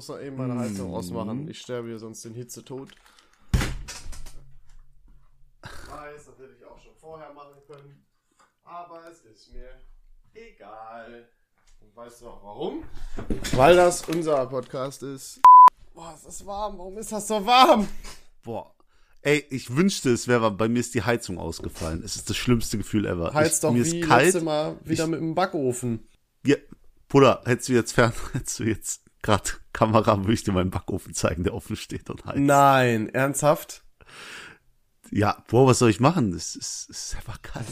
muss noch eben meine Heizung ausmachen. Ich sterbe hier sonst den Hitzetod. Ich weiß, das hätte ich auch schon vorher machen können. Aber es ist mir egal. Und weißt du auch warum? Weil das unser Podcast ist. Boah, es ist warm. Warum ist das so warm? Boah. Ey, ich wünschte, es wäre, bei mir ist die Heizung ausgefallen. Es ist das schlimmste Gefühl ever. Heizt ich, doch mir wie ist kalt. Mal wieder mit dem Backofen. Ja, Bruder, hättest du jetzt fern, hättest du jetzt gerade Kamera, würde ich dir meinen Backofen zeigen, der offen steht und heizt. Nein, ernsthaft? Ja, boah, was soll ich machen? Es ist, es ist einfach kalt.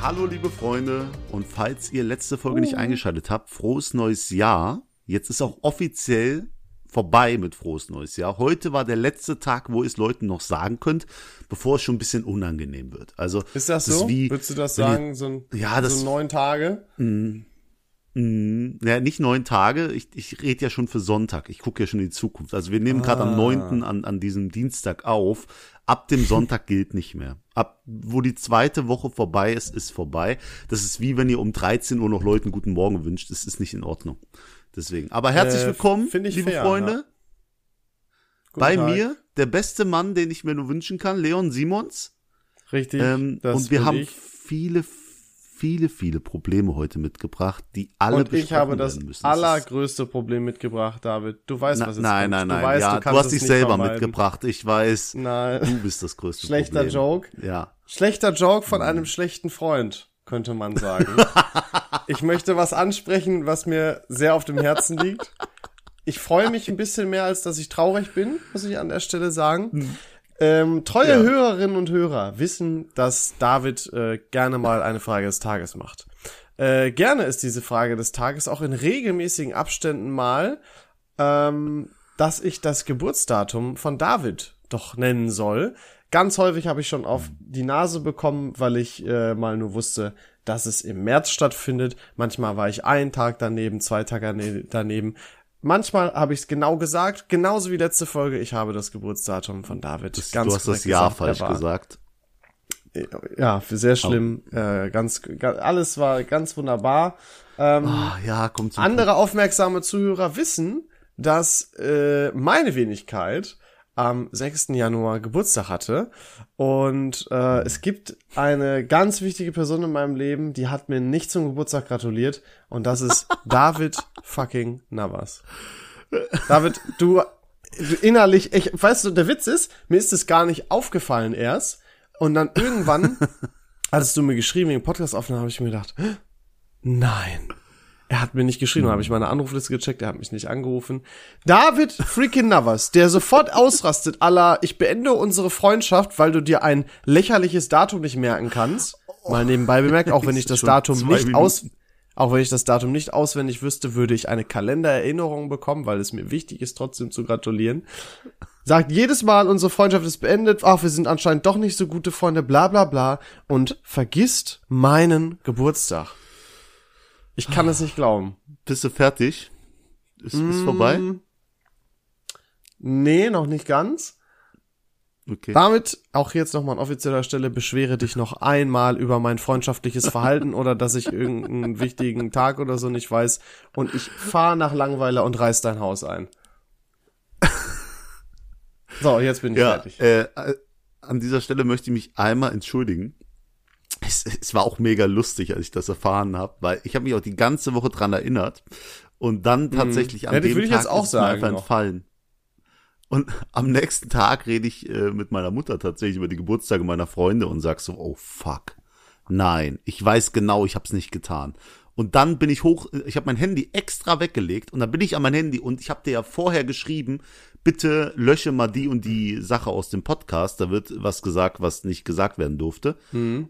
Hallo liebe Freunde und falls ihr letzte Folge nicht eingeschaltet habt, frohes neues Jahr. Jetzt ist auch offiziell vorbei mit frohes neues Jahr. Heute war der letzte Tag, wo ihr es Leuten noch sagen könnt, bevor es schon ein bisschen unangenehm wird. Also Ist das, ist so? wie- Würdest du das sagen? So, ein, Ja, das- so neun Tage? Mm, Ja, nicht neun Tage. Ich, ich rede ja schon für Sonntag. Ich gucke ja schon in die Zukunft. Also wir nehmen gerade Ah. am 9. An, an diesem Dienstag auf. Ab dem Sonntag gilt nicht mehr. Ab wo die zweite Woche vorbei ist, ist vorbei. Das ist wie wenn ihr um 13 Uhr noch Leuten guten Morgen wünscht. Das ist nicht in Ordnung. Deswegen. Aber herzlich Äh, willkommen, ich liebe fair, Freunde. ja. Bei Tag. mir der beste Mann, den ich mir nur wünschen kann, Leon Simons. Richtig. Ähm, und wir haben ich. viele, viele, viele Probleme heute mitgebracht, die alle Und ich habe das müssen. Allergrößte Problem mitgebracht, David. Du weißt, Na, was jetzt nein, kommt. nein, du nein. Weißt, ja, du, du, hast es dich selber vermeiden. mitgebracht. Ich weiß, Nein. du bist das größte Schlechter Problem. Joke. Ja. Schlechter Joke von einem schlechten Freund, könnte man sagen. ich möchte was ansprechen, was mir sehr auf dem Herzen liegt. Ich freue mich ein bisschen mehr, als dass ich traurig bin, muss ich an der Stelle sagen. Ähm, treue Ja. Hörerinnen und Hörer wissen, dass David äh, gerne mal eine Frage des Tages macht. Äh, gerne ist diese Frage des Tages auch in regelmäßigen Abständen mal, ähm, dass ich das Geburtsdatum von David doch nennen soll. Ganz häufig habe ich schon auf die Nase bekommen, weil ich äh, mal nur wusste, dass es im März stattfindet. Manchmal war ich einen Tag daneben, zwei Tage dane- daneben. Manchmal habe ich es genau gesagt, genauso wie letzte Folge. Ich habe das Geburtsdatum von David Das, ganz du hast das Jahr gesagt. falsch gesagt. Ja, für sehr schlimm. Äh, ganz, ga- alles war ganz wunderbar. Ähm, Ah, ja, kommt andere aufmerksame Zuhörer wissen, dass äh, meine Wenigkeit am 6. Januar Geburtstag hatte. Und äh, es gibt eine ganz wichtige Person in meinem Leben, die hat mir nicht zum Geburtstag gratuliert. Und das ist David fucking Navas. David, du, innerlich, ich, weißt du, der Witz ist, mir ist es gar nicht aufgefallen erst. Und dann irgendwann, hattest du mir geschrieben, wegen Podcast-Aufnahme, habe ich mir gedacht, nein. Er hat mir nicht geschrieben, dann habe ich meine Anrufliste gecheckt, er hat mich nicht angerufen. David freaking Navas, der sofort ausrastet, aller, ich beende unsere Freundschaft, weil du dir ein lächerliches Datum nicht merken kannst. Mal nebenbei bemerkt, auch wenn ich das Datum nicht aus, auch wenn ich das Datum nicht auswendig wüsste, würde ich eine Kalendererinnerung bekommen, weil es mir wichtig ist, trotzdem zu gratulieren. Sagt jedes Mal, unsere Freundschaft ist beendet, ach, wir sind anscheinend doch nicht so gute Freunde, bla bla bla, und vergisst meinen Geburtstag. Ich kann es nicht glauben. Bist du fertig? Ist, ist vorbei? Mm. Nee, noch nicht ganz. Okay. Damit, auch jetzt nochmal an offizieller Stelle, beschwere dich noch einmal über mein freundschaftliches Verhalten oder dass ich irgendeinen wichtigen Tag oder so nicht weiß und ich fahr nach Langweiler und reiß dein Haus ein. So, jetzt bin ich Ja, fertig. äh, äh, an dieser Stelle möchte ich mich einmal entschuldigen. Es, es war auch mega lustig, als ich das erfahren habe, weil ich habe mich auch die ganze Woche dran erinnert und dann tatsächlich an Mhm. Ja, das dem Tag auch ist mir einfach noch. entfallen. Und am nächsten Tag rede ich äh, mit meiner Mutter tatsächlich über die Geburtstage meiner Freunde und sag so, oh fuck, nein, ich weiß genau, ich habe es nicht getan. Und dann bin ich hoch, ich habe mein Handy extra weggelegt und dann bin ich an mein Handy und ich habe dir ja vorher geschrieben, bitte lösche mal die und die Sache aus dem Podcast, da wird was gesagt, was nicht gesagt werden durfte.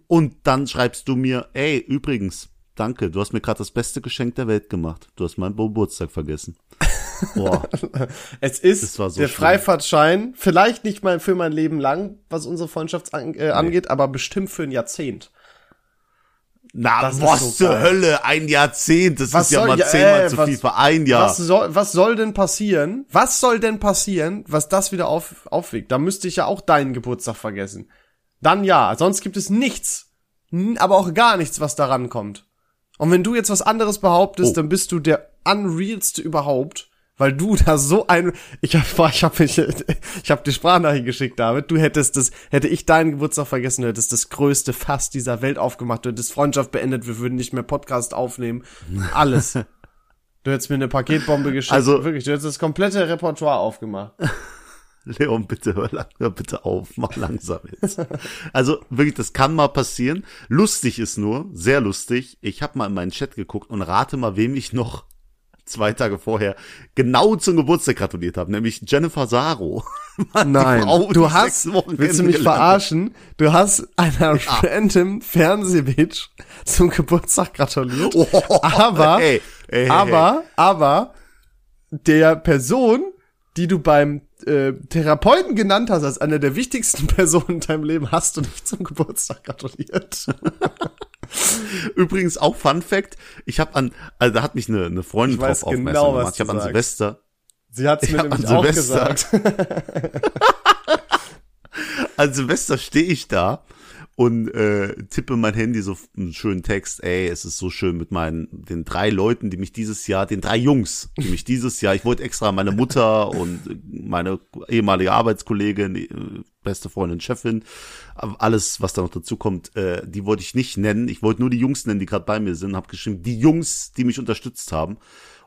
Und dann schreibst du mir, ey, übrigens, danke, du hast mir gerade das beste Geschenk der Welt gemacht. Du hast meinen Geburtstag vergessen. Boah, Es ist so der schlimm. Freifahrtschein, vielleicht nicht mal für mein Leben lang, was unsere Freundschaft an, äh, angeht, aber bestimmt für ein Jahrzehnt. Na, Das was so zur geil. Hölle? Ein Jahrzehnt, das Was ist ja soll- mal ja, zehnmal äh, zu was- viel für ein Jahr. Was soll, was soll denn passieren? Was soll denn passieren, was das wieder auf, aufwiegt? Da müsste ich ja auch deinen Geburtstag vergessen. Dann ja, sonst gibt es nichts. Aber auch gar nichts, was daran kommt. Und wenn du jetzt was anderes behauptest, Oh. dann bist du der unrealste überhaupt, weil du da so ein, ich hab, ich hab, ich, ich hab die Sprachnachricht geschickt, David, du hättest das, hätte ich deinen Geburtstag vergessen, du hättest das größte Fass dieser Welt aufgemacht, du hättest Freundschaft beendet, wir würden nicht mehr Podcast aufnehmen, alles. Du hättest mir eine Paketbombe geschickt, Also- wirklich, du hättest das komplette Repertoire aufgemacht. Leon, bitte hör, lang, hör bitte auf, mach langsam jetzt. Also wirklich, das kann mal passieren. Lustig ist nur, sehr lustig. Ich habe mal in meinen Chat geguckt und rate mal, wem ich noch zwei Tage vorher genau zum Geburtstag gratuliert habe, nämlich Jennifer Saro. Nein, du hast, willst du mich verarschen? Du hast einer random Fernsehbitch zum Geburtstag gratuliert, Oh, aber, ey, ey, ey, aber, aber der Person, die du beim äh, Therapeuten genannt hast, als eine der wichtigsten Personen in deinem Leben, hast du nicht zum Geburtstag gratuliert. Übrigens auch Fun Fact, ich habe an, also da hat mich eine, eine Freundin drauf aufmerksam genau, was gemacht. Ich habe an sagst. Silvester, Sie hat es mir nämlich an auch Silvester- gesagt. an Silvester stehe ich da und äh, tippe mein Handy so einen schönen Text, ey, es ist so schön mit meinen, den drei Leuten, die mich dieses Jahr, den drei Jungs, die mich dieses Jahr, ich wollte extra meine Mutter und meine ehemalige Arbeitskollegin, äh, beste Freundin, Chefin, alles, was da noch dazu kommt, äh, die wollte ich nicht nennen. Ich wollte nur die Jungs nennen, die gerade bei mir sind, habe geschrieben, die Jungs, die mich unterstützt haben.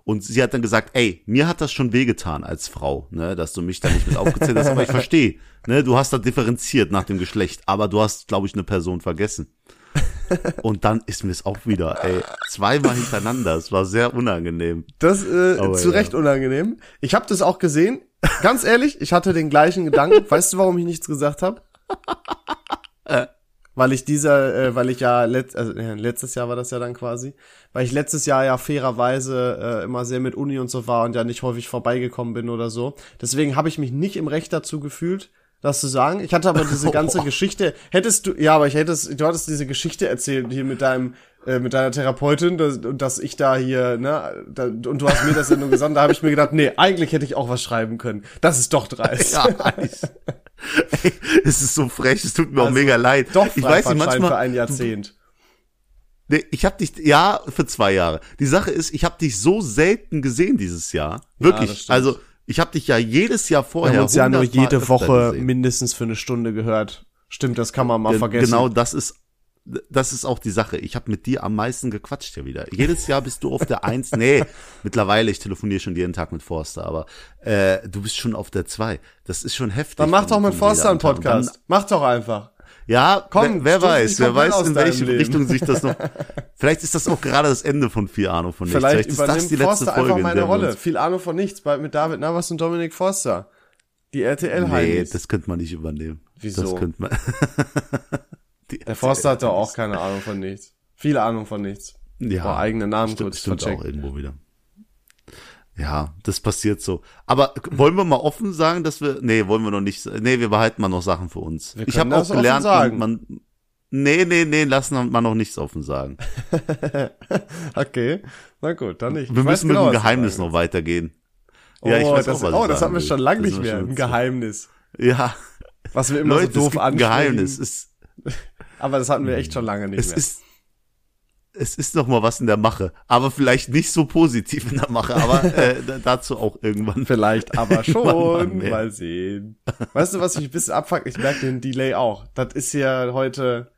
Und sie hat dann gesagt, ey, mir hat das schon wehgetan als Frau, ne, dass du mich da nicht mit aufgezählt hast, aber ich verstehe, ne, du hast da differenziert nach dem Geschlecht, aber du hast, glaube ich, eine Person vergessen. Und dann ist mir es auch wieder, ey, zweimal hintereinander, es war sehr unangenehm. Das äh, Aber zu ja. Recht unangenehm. Ich habe das auch gesehen. Ganz ehrlich, ich hatte den gleichen Gedanken. Weißt du, warum ich nichts gesagt habe? Weil ich dieser, äh, weil ich ja letzt, also, äh, letztes Jahr war das ja dann quasi, weil ich letztes Jahr ja fairerweise äh, immer sehr mit Uni und so war und ja nicht häufig vorbeigekommen bin oder so. Deswegen habe ich mich nicht im Recht dazu gefühlt, das zu sagen. Ich hatte aber diese ganze Geschichte. Hättest du, ja, aber ich hättest, du hattest diese Geschichte erzählt hier mit deinem, äh, mit deiner Therapeutin, dass, dass ich da hier, ne, da, und du hast mir das ja nur gesagt, da habe ich mir gedacht, nee, eigentlich hätte ich auch was schreiben können. Das ist doch dreist. Ja, ey, es ist so frech, es tut mir auch Also, mega leid. Doch, ich weiß nicht, manchmal, für ein Jahrzehnt. Nee, ich habe dich, ja, für zwei Jahre. Die Sache ist, ich habe dich so selten gesehen dieses Jahr. Wirklich. stimmt. also, ich habe dich ja jedes Jahr Wir vorher. haben uns ja nur 100 Mal jede öfter Woche mindestens für eine Stunde gehört. Stimmt, das kann man mal Ge- vergessen. Genau, das ist das ist auch die Sache. Ich habe mit dir am meisten gequatscht ja wieder. Jedes Jahr bist du auf der Eins. Nee, mittlerweile, ich telefoniere schon jeden Tag mit Forster, aber äh, du bist schon auf der Zwei. Das ist schon heftig. Dann mach doch mit Forster einen Podcast. Mach doch einfach. Dann, ja, Komm, wer, wer weiß, wer weiß, in welche Leben. Richtung sich das noch. Vielleicht ist das auch gerade das Ende von viel Ahnung von nichts. Vielleicht, ist das die letzte Forster Folge, einfach in meine Rolle. Viel Ahnung von nichts, bei, mit David Navas und Dominik Forster. Die RTL Nee, Heinis. das könnte man nicht übernehmen. Wieso? Das könnte man. Die Der Forster hat doch auch keine Ahnung von nichts. Viel Ahnung von nichts. Ja, Boah, eigene Namen stimmt, kurz stimmt vercheckt. auch irgendwo wieder. Ja, das passiert so. Aber wollen wir mal offen sagen, dass wir, nee, wollen wir noch nicht, nee, wir behalten mal noch Sachen für uns. Ich habe auch gelernt, man, man, nee, nee, nee, lassen wir noch nichts offen sagen. Okay, na gut, dann nicht. Wir Ich müssen genau, mit dem was du Geheimnis noch weitergehen. willst. Ja, ich oh, weiß das, auch, was oh, das hatten wir schon lange nicht ist mehr. Ein. Geheimnis. Ja, Was wir immer Leute, so doof es gibt ein. Geheimnis. Es, Aber das hatten wir echt schon lange nicht es mehr. ist, es ist noch mal was in der Mache, aber vielleicht nicht so positiv in der Mache, aber äh, da- dazu auch irgendwann. Vielleicht aber schon. Mal sehen. Weißt du, was mich ein bisschen abfuckt? Ich merke den Delay auch. Das ist ja heute,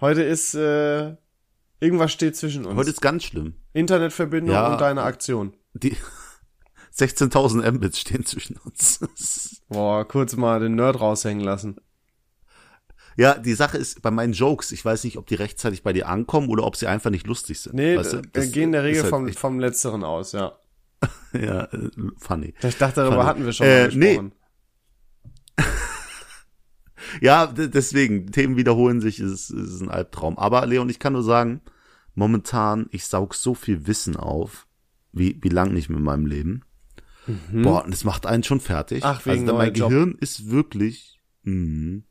heute ist, äh, irgendwas steht zwischen uns. Heute ist ganz schlimm. Internetverbindung Ja. und deine Aktion. Die 16.000 Mbits stehen zwischen uns. Boah, kurz mal den Nerd raushängen lassen. Ja, die Sache ist, bei meinen Jokes, ich weiß nicht, ob die rechtzeitig bei dir ankommen oder ob sie einfach nicht lustig sind. Nee, weißt du? wir Das gehen in der Regel halt vom, vom Letzteren aus, ja. Ja, äh, funny. Ich dachte, darüber Funny. hatten wir schon Äh, mal nee. gesprochen. Ja, d- deswegen, Themen wiederholen sich, ist, ist ein Albtraum. Aber Leon, ich kann nur sagen, momentan, ich saug so viel Wissen auf, wie, wie lang nicht mehr in meinem Leben. Boah, und das macht einen schon fertig. Mhm. Ach, wegen also, mein neuer Job. Gehirn ist wirklich, mh,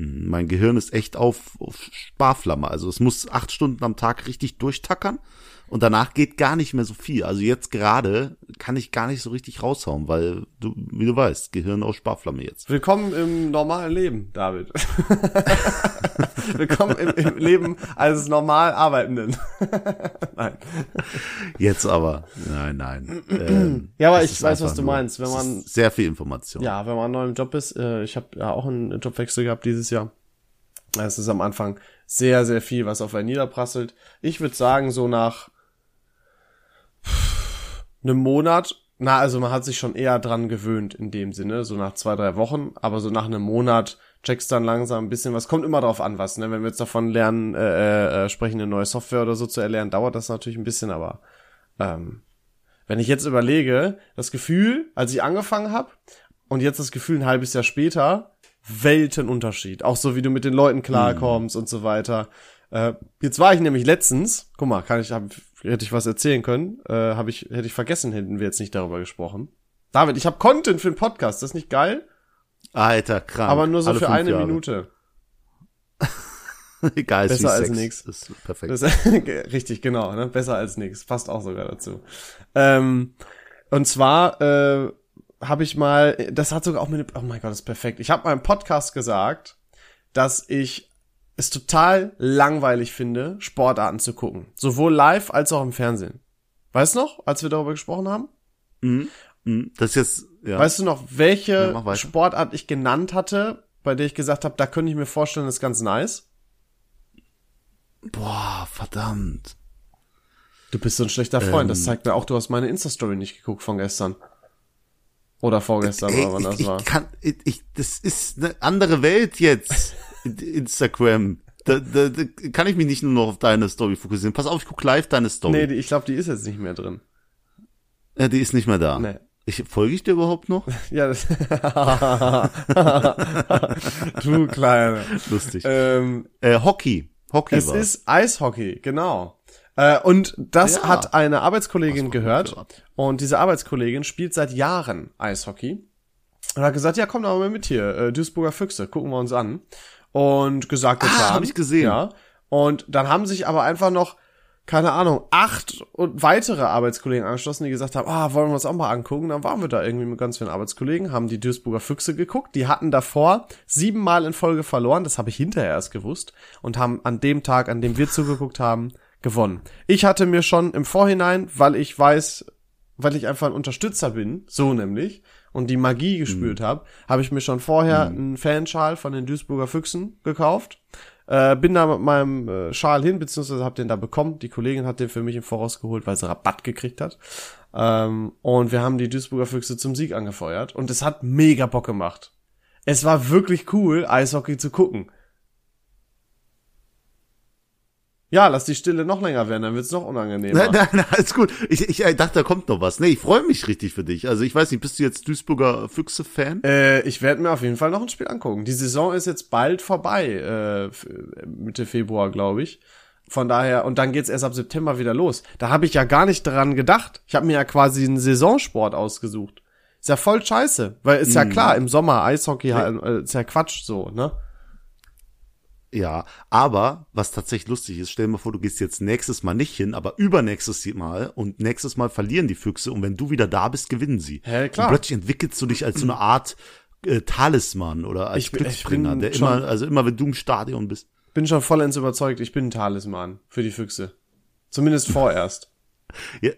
Mein Gehirn ist echt auf, auf Sparflamme. Also es muss acht Stunden am Tag richtig durchtackern und danach geht gar nicht mehr so viel. Also jetzt gerade kann ich gar nicht so richtig raushauen, weil du, wie du weißt, Gehirn auf Sparflamme jetzt. Willkommen im normalen Leben, David. Willkommen im, im Leben eines normal Arbeitenden. Nein. Jetzt aber, nein, nein. Ähm, Ja, aber ich weiß, was du meinst. Wenn man, sehr viel Information. ja, wenn man neu im Job ist, äh, ich habe ja auch einen Jobwechsel gehabt dieses Jahr. Es ist am Anfang sehr, sehr viel, was auf einen niederprasselt. Ich würde sagen, so nach einem Monat, na, also man hat sich schon eher dran gewöhnt in dem Sinne, so nach zwei, drei Wochen, aber so nach einem Monat checkst dann langsam ein bisschen was. Kommt immer drauf an, was, ne? Wenn wir jetzt davon lernen, äh, äh, sprechen, eine neue Software oder so zu erlernen, dauert das natürlich ein bisschen, aber ähm, wenn ich jetzt überlege, das Gefühl, als ich angefangen habe und jetzt das Gefühl ein halbes Jahr später, Weltenunterschied. Auch so wie du mit den Leuten klarkommst und so weiter. Äh, jetzt war ich nämlich letztens, guck mal, kann ich, hab, hätte ich was erzählen können, äh, habe ich, hätte ich vergessen, hätten wir jetzt nicht darüber gesprochen. David, ich habe Content für den Podcast, das ist nicht geil, Alter, krank. aber nur so Alle für eine Jahre. Minute. Egal, ist Besser wie als Sex. nix. Ist perfekt. Das, richtig, genau, ne? Besser als nix. Passt auch sogar dazu. Ähm, und zwar äh, habe ich mal, das hat sogar auch mit, oh mein Gott, das ist perfekt. Ich habe mal im Podcast gesagt, dass ich es total langweilig finde, Sportarten zu gucken. Sowohl live als auch im Fernsehen. Weißt du noch, als wir darüber gesprochen haben? Mhm. Mhm. Das ist jetzt, ja. Weißt du noch, welche Ja. Sportart ich genannt hatte, bei der ich gesagt habe, da könnte ich mir vorstellen, das ist ganz nice? Boah, verdammt. Du bist so ein schlechter Freund. das Ähm. zeigt mir auch, du hast meine Insta-Story nicht geguckt von gestern. Oder vorgestern, Ey, oder wann ich, das ich war. kann, ich, ich, das ist eine andere Welt jetzt. in- Instagram. Da, da, da kann ich mich nicht nur noch auf deine Story fokussieren. Pass auf, ich guck live deine Story. Nee, die, ich glaube, die ist jetzt nicht mehr drin. äh, die ist nicht mehr da. Nee. Ich, folge ich dir überhaupt noch? Ja, das du Kleine. Lustig. Ähm, äh, Hockey. Hockey es war. ist Eishockey, genau. Äh, und das Ja. hat eine Arbeitskollegin gehört. gehört. Und diese Arbeitskollegin spielt seit Jahren Eishockey. Und hat gesagt, ja, komm doch mal mit hier, äh, Duisburger Füchse, gucken wir uns an. Und gesagt, Ah, getan. hab ich gesehen. Ja. Und dann haben sich aber einfach noch, keine Ahnung, acht und weitere Arbeitskollegen angeschlossen, die gesagt haben, ah, wollen wir uns auch mal angucken. Dann waren wir da irgendwie mit ganz vielen Arbeitskollegen, haben die Duisburger Füchse geguckt. Die hatten davor siebenmal in Folge verloren, das habe ich hinterher erst gewusst. Und haben an dem Tag, an dem wir zugeguckt haben, gewonnen. Ich hatte mir schon im Vorhinein, weil ich weiß, weil ich einfach ein Unterstützer bin, so nämlich, und die Magie gespürt habe, habe ich mir schon vorher einen Fanschal von den Duisburger Füchsen gekauft. Äh, bin da mit meinem äh, Schal hin, beziehungsweise hab den da bekommen. Die Kollegin hat den für mich im Voraus geholt, weil sie Rabatt gekriegt hat. Ähm, und wir haben die Duisburger Füchse zum Sieg angefeuert. Und es hat mega Bock gemacht. Es war wirklich cool, Eishockey zu gucken. Ja, lass die Stille noch länger werden, dann wird's noch unangenehmer. Nein, nein, nein, alles gut. Ich, ich äh, dachte, da kommt noch was. Nee, ich freue mich richtig für dich. Also ich weiß nicht, bist du jetzt Duisburger Füchse-Fan? Äh, ich werde mir auf jeden Fall noch ein Spiel angucken. Die Saison ist jetzt bald vorbei, äh, Mitte Februar, glaube ich. Von daher, und dann geht's erst ab September wieder los. Da habe ich ja gar nicht dran gedacht. Ich habe mir ja quasi einen Saisonsport ausgesucht. Ist ja voll scheiße, weil ist ja klar, im Sommer Eishockey halt, äh, ist ja Quatsch so, ne? Ja, aber was tatsächlich lustig ist, stell dir mal vor, du gehst jetzt nächstes Mal nicht hin, aber übernächstes Mal und nächstes Mal verlieren die Füchse und wenn du wieder da bist, gewinnen sie. Hä, klar. Und plötzlich entwickelst du dich als so eine Art äh, Talisman oder als Ich bin der immer, also immer wenn du im Stadion bist. Bin schon vollends überzeugt, ich bin ein Talisman für die Füchse. Zumindest vorerst. Ja,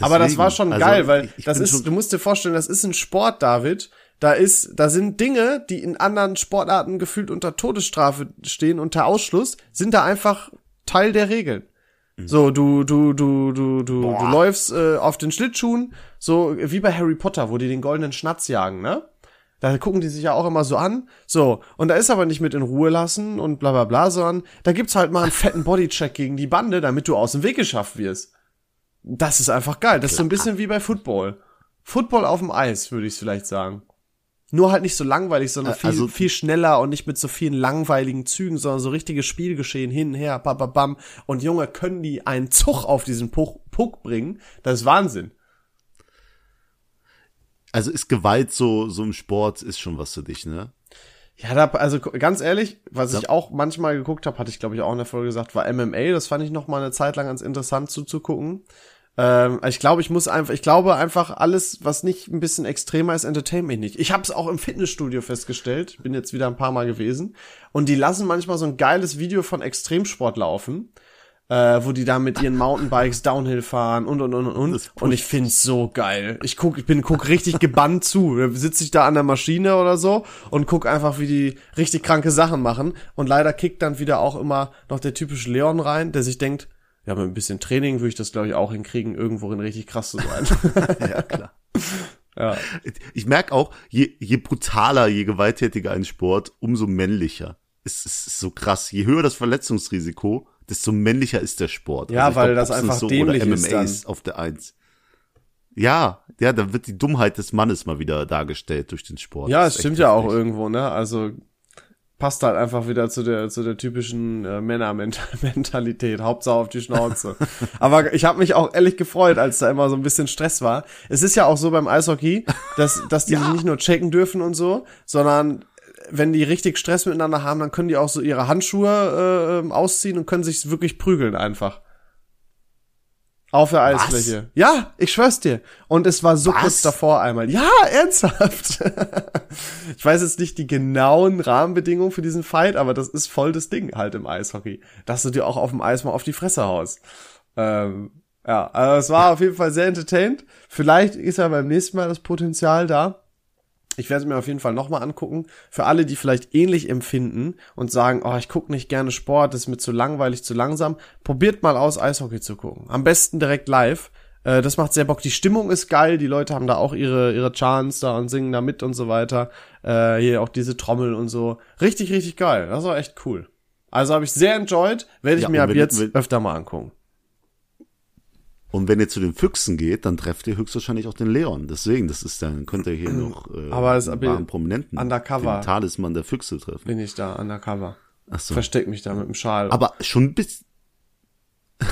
Aber das deswegen, war schon also geil, weil ich- ich das ist, du musst dir vorstellen, das ist ein Sport, David. Da ist, da sind Dinge, die in anderen Sportarten gefühlt unter Todesstrafe stehen, unter Ausschluss, sind da einfach Teil der Regeln. So, du, du, du, du, du, du Mhm. Boah. läufst äh, auf den Schlittschuhen, so wie bei Harry Potter, wo die den goldenen Schnatz jagen, ne? Da gucken die sich ja auch immer so an. So, und da ist aber nicht mit in Ruhe lassen und bla bla bla, sondern da gibt's halt mal einen fetten Bodycheck gegen die Bande, damit du aus dem Weg geschafft wirst. Das ist einfach geil. Das ist so ein bisschen wie bei Football. Football auf dem Eis, würde ich vielleicht sagen. Nur halt nicht so langweilig, sondern viel, also- viel schneller und nicht mit so vielen langweiligen Zügen, sondern so richtiges Spielgeschehen hin, her, bam, bam, bam. Und Junge, können die einen Zug auf diesen Puck, Puck bringen? Das ist Wahnsinn. Also ist Gewalt so, so im Sport ist schon was für dich, ne? Ja, da, also ganz ehrlich, was ich auch manchmal geguckt habe, hatte ich glaube ich auch in der Folge gesagt, war MMA. Das fand ich noch mal eine Zeit lang ganz interessant zuzugucken. Ähm, ich glaube, ich muss einfach, ich glaube einfach alles, was nicht ein bisschen extremer ist, entertaint mich nicht. Ich habe es auch im Fitnessstudio festgestellt, bin jetzt wieder ein paar Mal gewesen und die lassen manchmal so ein geiles Video von Extremsport laufen, äh, wo die da mit ihren Mountainbikes Downhill fahren und und und und und. Und ich find's so geil. Ich guck, ich bin guck richtig gebannt zu. Da sitze ich da an der Maschine oder so und guck einfach, wie die richtig kranke Sachen machen. Und leider kickt dann wieder auch immer noch der typische Leon rein, der sich denkt, ja, mit ein bisschen Training würde ich das, glaube ich, auch hinkriegen, irgendworin richtig krass zu sein. ja, klar. Ja. Ich merke auch, je, je brutaler, je gewalttätiger ein Sport, umso männlicher. Es ist so krass. Je höher das Verletzungsrisiko, desto männlicher ist der Sport. Ja, also weil glaub, das einfach so dämlich oder MMA ist, dann. auf der Eins. Ja, ja, da wird die Dummheit des Mannes mal wieder dargestellt durch den Sport. Ja, es stimmt ja auch irgendwo, ne? Also passt halt einfach wieder zu der zu der typischen äh, Männermentalität. Hauptsache auf die Schnauze. Aber ich habe mich auch ehrlich gefreut, als da immer so ein bisschen Stress war. Es ist ja auch so beim Eishockey, dass dass die ja. nicht nur checken dürfen und so, sondern wenn die richtig Stress miteinander haben, dann können die auch so ihre Handschuhe äh, ausziehen und können sich wirklich prügeln einfach. Auf der Eisfläche. Was? Ja, ich schwör's dir. Und es war so Was? kurz davor einmal. Ja, ernsthaft. ich weiß jetzt nicht die genauen Rahmenbedingungen für diesen Fight, aber das ist voll das Ding halt im Eishockey. Dass du dir auch auf dem Eis mal auf die Fresse haust. Ähm, ja, also es war auf jeden Fall sehr entertained. Vielleicht ist ja beim nächsten Mal das Potenzial da. Ich werde es mir auf jeden Fall nochmal angucken. Für alle, die vielleicht ähnlich empfinden und sagen, oh, ich gucke nicht gerne Sport, das ist mir zu langweilig, zu langsam, probiert mal aus, Eishockey zu gucken. Am besten direkt live. Äh, das macht sehr Bock. Die Stimmung ist geil, die Leute haben da auch ihre, ihre Chants da und singen da mit und so weiter. Äh, hier auch diese Trommel und so. Richtig, richtig geil. Das war echt cool. Also habe ich sehr enjoyed, werde ich ja, mir ab jetzt öfter mal angucken. Und wenn ihr zu den Füchsen geht, dann trefft ihr höchstwahrscheinlich auch den Leon. Deswegen, das ist dann, könnt ihr hier noch äh, Aber es einen Prominenten, undercover den Talisman der Füchse treffen. Bin ich da, undercover. Ach so. Versteck mich da mit dem Schal. Aber schon ein bisschen,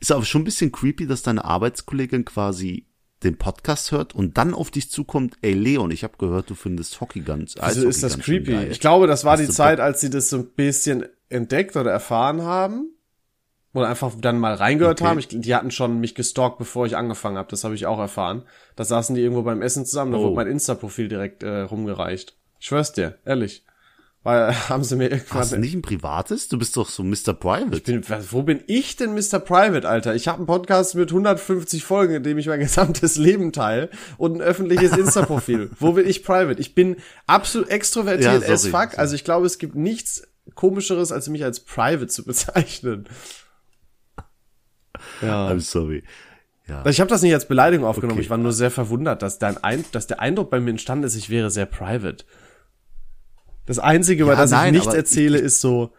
ist aber schon ein bisschen creepy, dass deine Arbeitskollegin quasi den Podcast hört und dann auf dich zukommt, ey Leon, ich habe gehört, du findest Hockey ganz Also ist das creepy. Ich glaube, das war Hast die Zeit, als sie das so ein bisschen entdeckt oder erfahren haben oder einfach dann mal reingehört okay. haben. Ich, die hatten schon mich gestalkt, bevor ich angefangen habe. Das habe ich auch erfahren. Da saßen die irgendwo beim Essen zusammen. Da oh. wurde mein Insta-Profil direkt äh, rumgereicht. Ich schwör's dir, ehrlich. Weil haben sie mir irgendwann. Hast du nicht ein privates? Du bist doch so Mr. Private. Ich bin, wo bin ich denn Mr. Private, Alter? Ich habe einen Podcast mit 150 Folgen, in dem ich mein gesamtes Leben teile und ein öffentliches Insta-Profil. wo bin ich Private? Ich bin absolut extrovertiert ja, as fuck. Also ich glaube, es gibt nichts komischeres, als mich als Private zu bezeichnen. Ja. I'm sorry. Ja. Ich habe das nicht als Beleidigung aufgenommen. Okay. Ich war nur sehr verwundert, dass, dein Ein dass der Eindruck bei mir entstanden ist, ich wäre sehr private. Das Einzige, über ja, das nein, ich nichts erzähle, ich, ist so,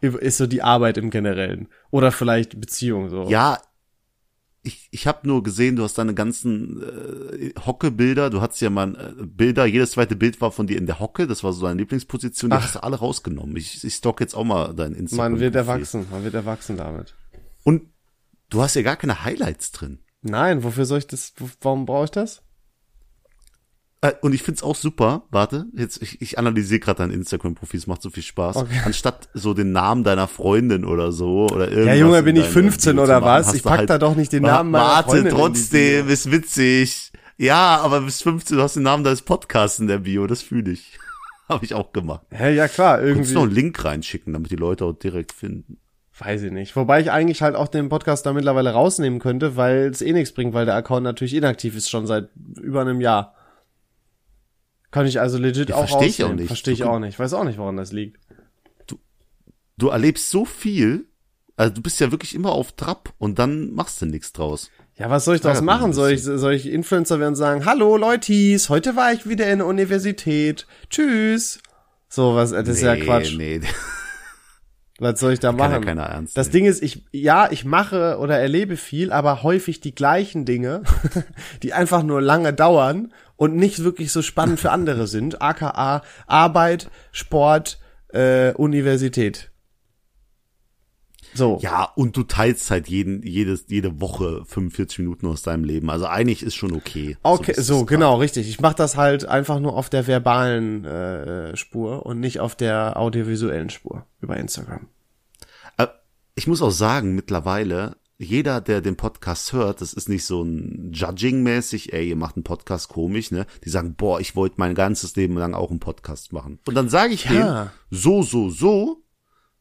ist so die Arbeit im Generellen. Oder vielleicht Beziehung so. Ja, ich, ich habe nur gesehen, du hast deine ganzen äh, Hocke-Bilder, du hattest ja mal äh, Bilder, jedes zweite Bild war von dir in der Hocke, das war so deine Lieblingsposition, die Ach. hast du alle rausgenommen. Ich, ich stock jetzt auch mal dein Instagram. Man wird erwachsen, man wird erwachsen damit. Und Du hast ja gar keine Highlights drin. Nein, wofür soll ich das, warum brauche ich das? Äh, und ich find's auch super, warte, jetzt ich, ich analysiere gerade dein Instagram-Profil, es macht so viel Spaß. Okay. Anstatt so den Namen deiner Freundin oder so oder irgendwas. Ja, Junge, bin ich 15 oder was? Ich pack halt, da doch nicht den Namen meiner warte, Freundin. Warte, trotzdem, ist witzig. Ja, aber bis 15, du hast den Namen deines Podcasts in der Bio, das fühle ich. Habe ich auch gemacht. Ja, ja klar, irgendwie. Du kannst noch einen Link reinschicken, damit die Leute auch direkt finden. Weiß ich nicht. Wobei ich eigentlich halt auch den Podcast da mittlerweile rausnehmen könnte, weil es eh nichts bringt, weil der Account natürlich inaktiv ist schon seit über einem Jahr. Kann ich also legit ja, auch versteh rausnehmen. Ich auch nicht. Verstehe ich auch nicht. Weiß auch nicht, woran das liegt. Du, du erlebst so viel, also du bist ja wirklich immer auf Trab und dann machst du nichts draus. Ja, was soll ich daraus machen? Soll ich, soll ich Influencer werden und sagen, hallo Leutis, heute war ich wieder in der Universität. Tschüss. So, was, das ist ja Quatsch. Nee. Was soll ich da machen? Kann ja keiner ernst das Ding ist, ich, ja, ich mache oder erlebe viel, aber häufig die gleichen Dinge, die einfach nur lange dauern und nicht wirklich so spannend für andere sind. AKA Arbeit, Sport, äh, Universität. So. Ja, und du teilst halt jeden, jedes, jede Woche 45 Minuten aus deinem Leben. Also eigentlich ist schon okay. Okay, so, ist genau, richtig. Ich mache das halt einfach nur auf der verbalen äh, Spur und nicht auf der audiovisuellen Spur über Instagram. Äh, Ich muss auch sagen, mittlerweile, jeder, der den Podcast hört, das ist nicht so ein Judging-mäßig, ey, ihr macht einen Podcast komisch, ne? Die sagen, boah, ich wollte mein ganzes Leben lang auch einen Podcast machen. Und dann sage ich Ja. denen, so, so, so,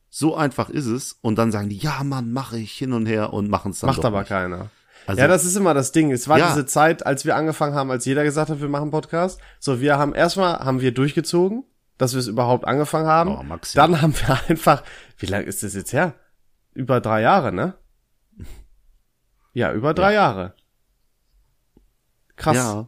so einfach ist es. Und dann sagen die, ja, Mann, mache ich hin und her und machen es dann Macht aber nicht. keiner. Also, ja, das ist immer das Ding. Es war Ja. diese Zeit, als wir angefangen haben, als jeder gesagt hat, wir machen Podcast. So, wir haben erstmal haben wir durchgezogen, dass wir es überhaupt angefangen haben. Oh, Maxi. Dann haben wir einfach, wie lange ist das jetzt her? Über drei Jahre, ne? Ja, über drei Jahre. Krass. ja.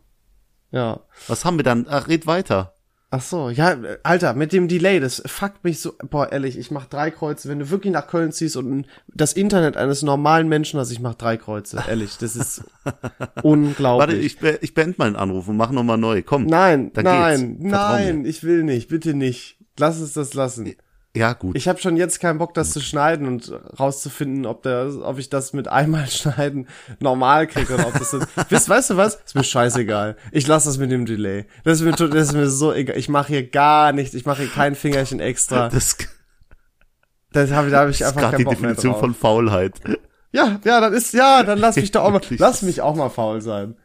ja. Was haben wir dann? Ach, red weiter. Ach so, ja, Alter, mit dem Delay, das fuckt mich so, boah, ehrlich, ich mach drei Kreuze, wenn du wirklich nach Köln ziehst und das Internet eines normalen Menschen hast, ich mach drei Kreuze, ehrlich, das ist unglaublich. Warte, ich, ich beende meinen Anruf und mach nochmal neu. Komm. nein, nein, nein, ich will nicht, bitte nicht. Lass es das lassen. Ja, gut. Ich habe schon jetzt keinen Bock, das zu schneiden und rauszufinden, ob der, ob ich das mit einmal schneiden normal kriege oder ob das so, Wisst, weißt du was? Ist mir scheißegal. Ich lasse das mit dem Delay. Das ist mir, das ist mir so egal. Ich mache hier gar nichts. Ich mache hier kein Fingerchen extra. das Das habe da hab ich ist einfach keinen die Bock mehr Definition drauf. von Faulheit. ja, ja, dann ist ja, dann lass mich doch auch mal, lass mich auch mal faul sein.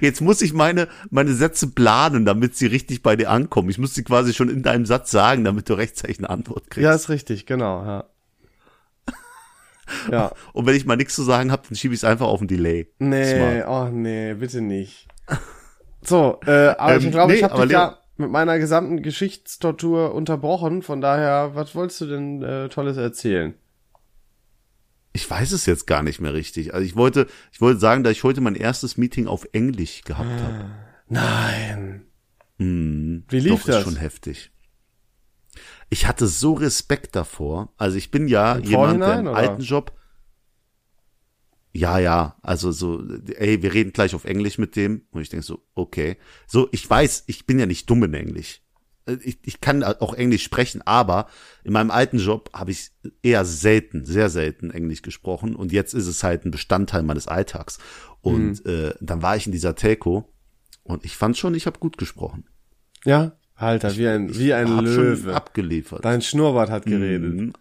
Jetzt muss ich meine, meine Sätze planen, damit sie richtig bei dir ankommen. Ich muss sie quasi schon in deinem Satz sagen, damit du rechtzeitig eine Antwort kriegst. Ja, ist richtig, genau, ja. Ja, Und wenn ich mal nichts zu sagen habe, dann schiebe ich es einfach auf den Delay. nee, oh nee, bitte nicht. So, äh, aber Ähm, ich glaube, ich nee, habe aber dich ja mit meiner gesamten Geschichtstortur unterbrochen. Von daher, was wolltest du denn äh, Tolles erzählen? Ich weiß es jetzt gar nicht mehr richtig. Also ich wollte, ich wollte sagen, dass ich heute mein erstes Meeting auf Englisch gehabt habe. Nein. Hm, Wie lief doch, das? Ist schon heftig. Ich hatte so Respekt davor. Also ich bin ja Im jemand, der im oder? alten Job. Ja, ja, also so, ey, wir reden gleich auf Englisch mit dem. Und ich denke so, okay. So, ich weiß, ich bin ja nicht dumm in Englisch. Ich, ich kann auch Englisch sprechen, aber in meinem alten Job habe ich eher selten, sehr selten Englisch gesprochen. Und jetzt ist es halt ein Bestandteil meines Alltags. Und Mhm. äh, dann war ich in dieser Telco und ich fand schon, ich habe gut gesprochen. Ja? Alter, wie ein, wie ein schon Löwe. abgeliefert. Dein Schnurrbart hat geredet. Mhm.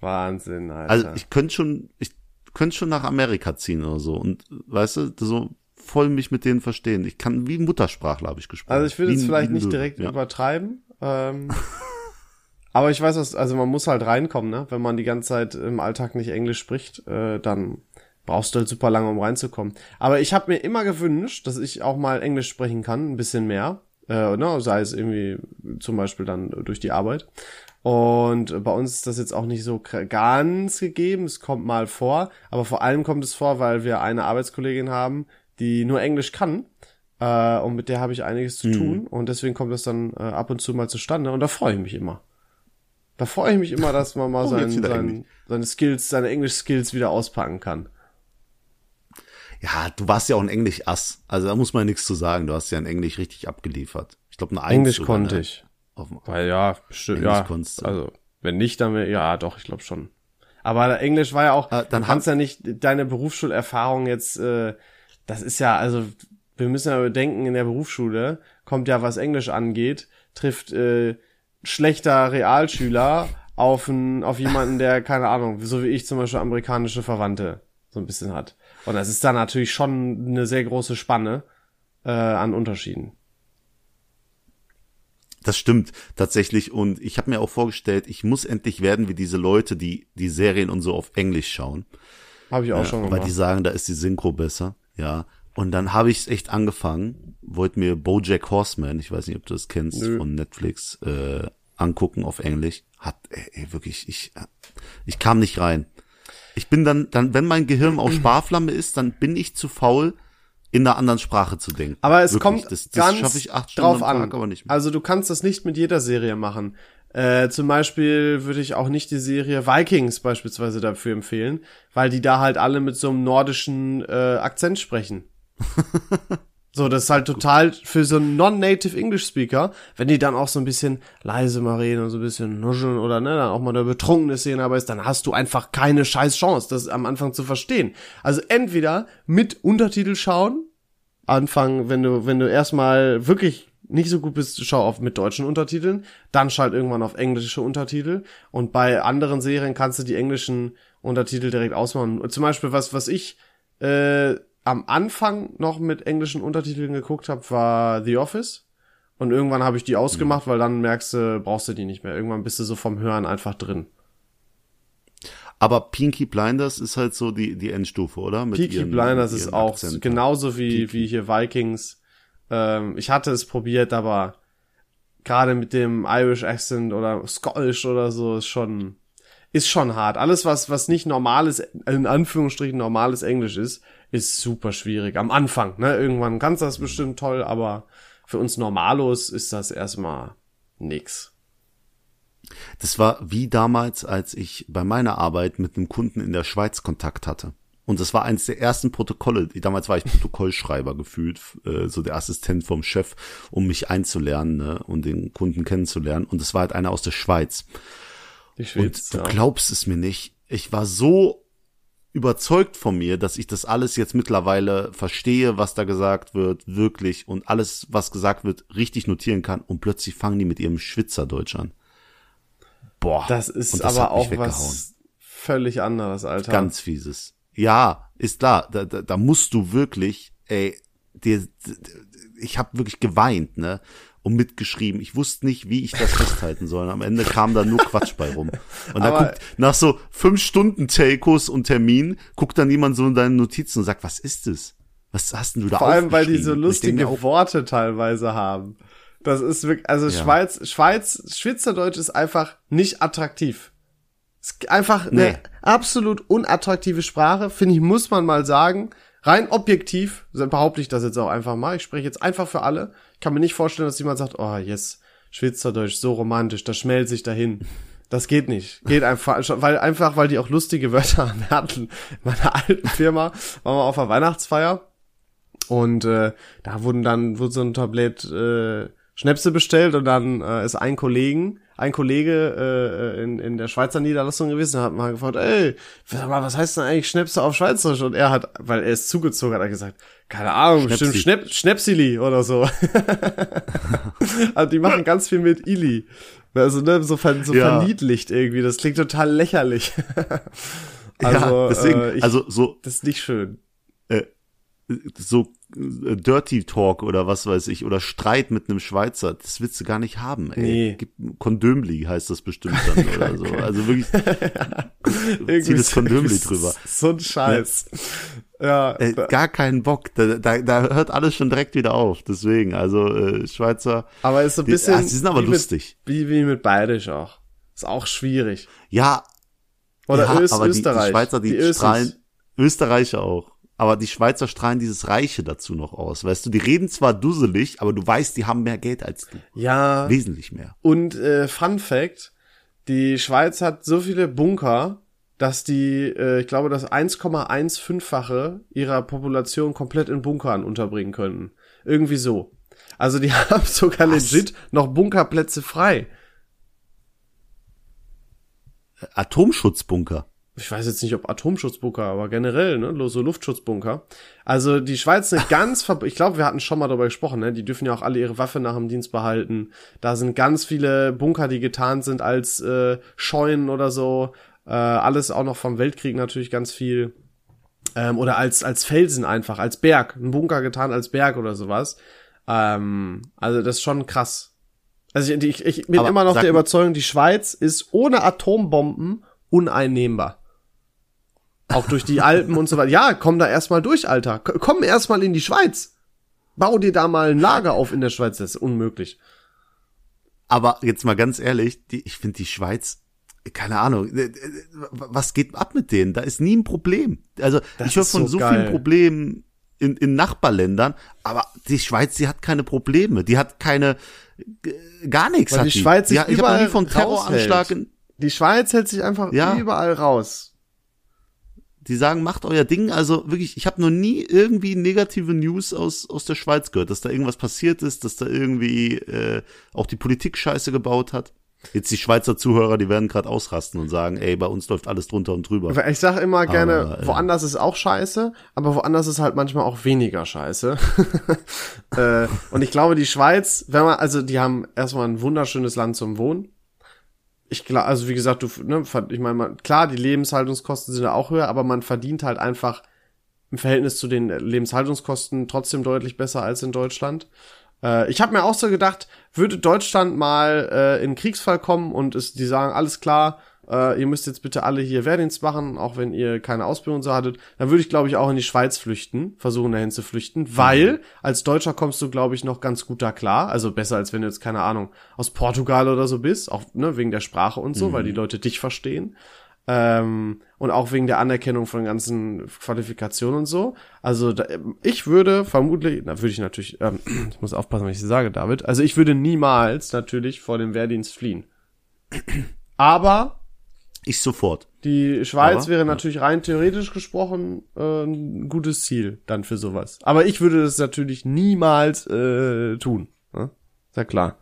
Wahnsinn, Alter. Also ich könnte schon, ich könnte schon nach Amerika ziehen oder so und weißt du, so voll mich mit denen verstehen. Ich kann wie Muttersprachler habe ich gesprochen. Also ich würde es vielleicht nicht direkt ja. übertreiben. Ähm, aber ich weiß, was, also man muss halt reinkommen, ne? Wenn man die ganze Zeit im Alltag nicht Englisch spricht, äh, dann brauchst du halt super lange, um reinzukommen. Aber ich habe mir immer gewünscht, dass ich auch mal Englisch sprechen kann, ein bisschen mehr. Äh, ne? Sei es irgendwie zum Beispiel dann durch die Arbeit. Und bei uns ist das jetzt auch nicht so ganz gegeben. Es kommt mal vor. Aber vor allem kommt es vor, weil wir eine Arbeitskollegin haben, die nur Englisch kann. Äh, und mit der habe ich einiges Mhm. zu tun. Und deswegen kommt das dann äh, ab und zu mal zustande. Und da freue ich mich immer. Da freue ich mich immer, dass man mal sein, sein, Englisch. seine Skills, seine Englisch-Skills wieder auspacken kann. Ja, du warst ja auch ein Englisch-Ass. Also da muss man nichts zu sagen. Du hast ja in Englisch richtig abgeliefert. Ich glaube, eine Eins Englisch sogar, konnte ne? ich. Weil ja, bestimmt, Englisch ja. konntest du. Also, wenn nicht, dann wär, ja, doch, ich glaube schon. Aber Englisch war ja auch, Ah, dann du kannst ja nicht deine Berufsschulerfahrung jetzt, äh, das ist ja, also, wir müssen ja bedenken, in der Berufsschule kommt ja, was Englisch angeht, trifft äh, schlechter Realschüler auf, einen, auf jemanden, der, keine Ahnung, so wie ich zum Beispiel amerikanische Verwandte so ein bisschen hat. Und das ist da natürlich schon eine sehr große Spanne äh, an Unterschieden. Das stimmt tatsächlich. Und ich habe mir auch vorgestellt, ich muss endlich werden wie diese Leute, die die Serien und so auf Englisch schauen. Habe ich auch Ja, schon weil gemacht. die sagen, da ist die Synchro besser. Ja. Und dann habe ich es echt angefangen, wollte mir BoJack Horseman, ich weiß nicht, ob du das kennst, Nö. von Netflix, äh, angucken auf Englisch. Hat, ey, ey, wirklich, ich, ich kam nicht rein. Ich bin dann, dann, wenn mein Gehirn auf Sparflamme ist, dann bin ich zu faul, in einer anderen Sprache zu denken. Aber es Wirklich, kommt das, das ganz schaffe ich acht Stunden drauf an. Tag, aber nicht mehr. Also du kannst das nicht mit jeder Serie machen. Äh, zum Beispiel würde ich auch nicht die Serie Vikings beispielsweise dafür empfehlen, weil die da halt alle mit so einem nordischen äh, Akzent sprechen. So, das ist halt total für so einen non-native English Speaker, wenn die dann auch so ein bisschen leise mal reden und so ein bisschen nuscheln oder ne, dann auch mal eine betrunkene Szene aber ist, dann hast du einfach keine scheiß Chance, das am Anfang zu verstehen. Also entweder mit Untertitel schauen, anfangen, wenn du, wenn du erstmal wirklich nicht so gut bist, schau auf mit deutschen Untertiteln, dann schalt irgendwann auf englische Untertitel und bei anderen Serien kannst du die englischen Untertitel direkt ausmachen. Zum Beispiel was, was ich äh, am Anfang noch mit englischen Untertiteln geguckt habe, war The Office. Und irgendwann habe ich die ausgemacht, mhm. weil dann merkst du, brauchst du die nicht mehr. Irgendwann bist du so vom Hören einfach drin. Aber Pinky Blinders ist halt so die, die Endstufe, oder? Mit Pinky ihren, Blinders ist auch Akzenten. genauso wie, wie hier Vikings. Ähm, ich hatte es probiert, aber gerade mit dem Irish Accent oder Scottish oder so ist schon, ist schon hart. Alles, was, was nicht normales, in Anführungsstrichen normales Englisch ist, ist super schwierig. Am Anfang, ne? Irgendwann kannst du das bestimmt toll, aber für uns Normalos ist das erstmal nix. Das war wie damals, als ich bei meiner Arbeit mit einem Kunden in der Schweiz Kontakt hatte. Und das war eines der ersten Protokolle. Damals war ich Protokollschreiber gefühlt, äh, so der Assistent vom Chef, um mich einzulernen ne, und den Kunden kennenzulernen. Und das war halt einer aus der Schweiz. Die Schweiz, und du ja. glaubst es mir nicht. Ich war so überzeugt von mir, dass ich das alles jetzt mittlerweile verstehe, was da gesagt wird, wirklich und alles, was gesagt wird, richtig notieren kann und plötzlich fangen die mit ihrem Schwitzerdeutsch an. Boah. Das ist das aber auch was völlig anderes, Alter. Ganz fieses. Ja, ist klar, da, da, da musst du wirklich, ey, dir, ich habe wirklich geweint, ne? Und mitgeschrieben. Ich wusste nicht, wie ich das festhalten soll. Am Ende kam da nur Quatsch bei rum. Und da guckt, nach so fünf Stunden Telcos und Termin, guckt dann jemand so in deine Notizen und sagt, was ist das? Was hast denn du da Vor allem, weil die so lustige auch, Worte teilweise haben. Das ist wirklich, also ja. Schweiz, Schweiz, Schweizerdeutsch ist einfach nicht attraktiv. Ist einfach nee. eine absolut unattraktive Sprache, finde ich, muss man mal sagen. Rein objektiv, behaupte ich das jetzt auch einfach mal. Ich spreche jetzt einfach für alle kann mir nicht vorstellen, dass jemand sagt, oh, yes, Schweizerdeutsch, so romantisch, das schmelzt sich dahin. Das geht nicht. Geht einfach, weil einfach, weil die auch lustige Wörter hatten. In meiner alten Firma waren wir auf der Weihnachtsfeier und äh, da wurden dann wurde so ein Tablett äh, Schnäpse bestellt und dann äh, ist ein Kollegen ein Kollege äh, in, in der Schweizer Niederlassung gewesen, hat mal gefragt, ey, was heißt denn eigentlich Schnäpse auf Schweizerisch? Und er hat, weil er es zugezogen hat, er gesagt, keine Ahnung, Schnäpsi. bestimmt Schnäpp, Schnäpsili oder so. also die machen ganz viel mit Ili. Also, ne, so, ver, so ja. verniedlicht irgendwie. Das klingt total lächerlich. also, ja, deswegen, äh, ich, also so. Das ist nicht schön. Äh, so äh, Dirty Talk oder was weiß ich oder Streit mit einem Schweizer, das willst du gar nicht haben, ey. Nee. Kondömli heißt das bestimmt dann oder so. Also wirklich zieh das Kondömli drüber. So ein Scheiß. Ja, äh, gar keinen Bock. Da, da, da hört alles schon direkt wieder auf. Deswegen, also äh, Schweizer. Aber ist so ein bisschen. Die, ah, sie sind aber wie lustig. Mit, wie, wie mit Bayerisch auch. Ist auch schwierig. Ja. Oder ja, Öst, aber Österreich. Die, die Schweizer, die, die strahlen. Österreicher auch aber die Schweizer strahlen dieses Reiche dazu noch aus. Weißt du, die reden zwar dusselig, aber du weißt, die haben mehr Geld als du. Ja. Wesentlich mehr. Und äh, Fun Fact, die Schweiz hat so viele Bunker, dass die, äh, ich glaube, das 1,15-fache ihrer Population komplett in Bunkern unterbringen können. Irgendwie so. Also die haben sogar Was? legit noch Bunkerplätze frei. Atomschutzbunker ich weiß jetzt nicht, ob Atomschutzbunker, aber generell, ne, so Luftschutzbunker. Also die Schweiz eine ganz, ich glaube, wir hatten schon mal darüber gesprochen, ne, die dürfen ja auch alle ihre Waffe nach dem Dienst behalten. Da sind ganz viele Bunker, die getarnt sind als äh, Scheunen oder so. Äh, alles auch noch vom Weltkrieg natürlich ganz viel. Ähm, oder als als Felsen einfach, als Berg, ein Bunker getan als Berg oder sowas. Ähm, also das ist schon krass. Also ich, ich, ich bin aber immer noch der Überzeugung, die Schweiz ist ohne Atombomben uneinnehmbar. Auch durch die Alpen und so weiter. Ja, komm da erstmal durch, Alter. Komm erstmal in die Schweiz. Bau dir da mal ein Lager auf in der Schweiz. Das ist unmöglich. Aber jetzt mal ganz ehrlich, die, ich finde die Schweiz, keine Ahnung, äh, äh, was geht ab mit denen? Da ist nie ein Problem. Also das ich höre von so, so vielen Problemen in, in Nachbarländern, aber die Schweiz, die hat keine Probleme, die hat keine gar nichts. Weil die, die Schweiz sich ja, ich habe nie von Terroranschlag Die Schweiz hält sich einfach ja. überall raus Die sagen, macht euer Ding. Also wirklich, ich habe noch nie irgendwie negative News aus, aus der Schweiz gehört, dass da irgendwas passiert ist, dass da irgendwie äh, auch die Politik Scheiße gebaut hat. Jetzt die Schweizer Zuhörer, die werden gerade ausrasten und sagen, ey, bei uns läuft alles drunter und drüber. Ich sag immer gerne, Aber, äh, woanders ist auch scheiße, aber woanders ist halt manchmal auch weniger scheiße. äh, und ich glaube, die Schweiz, wenn man, also die haben erstmal ein wunderschönes Land zum Wohnen. Ich glaube, also wie gesagt, du, ne, ich meine, klar, die Lebenshaltungskosten sind da auch höher, aber man verdient halt einfach im Verhältnis zu den Lebenshaltungskosten trotzdem deutlich besser als in Deutschland. Äh, ich habe mir auch so gedacht, würde Deutschland mal äh, in Kriegsfall kommen und es, die sagen, alles klar, äh, ihr müsst jetzt bitte alle hier Wehrdienst machen, auch wenn ihr keine Ausbildung so hattet, dann würde ich, glaube ich, auch in die Schweiz flüchten, versuchen dahin zu flüchten, weil als Deutscher kommst du, glaube ich, noch ganz gut da klar. Also besser, als wenn du jetzt, keine Ahnung, aus Portugal oder so bist, auch ne, wegen der Sprache und so, weil die Leute dich verstehen. Ähm, und auch wegen der Anerkennung von ganzen Qualifikationen und so. Also da, ich würde vermutlich, na würde ich natürlich, ähm, ich muss aufpassen, was ich sage, David. Also ich würde niemals natürlich vor dem Wehrdienst fliehen. Aber Ich sofort. die Schweiz Aber, wäre ja. natürlich rein theoretisch gesprochen äh, ein gutes Ziel dann für sowas. Aber ich würde das natürlich niemals äh, tun. Ne? Ist ja klar.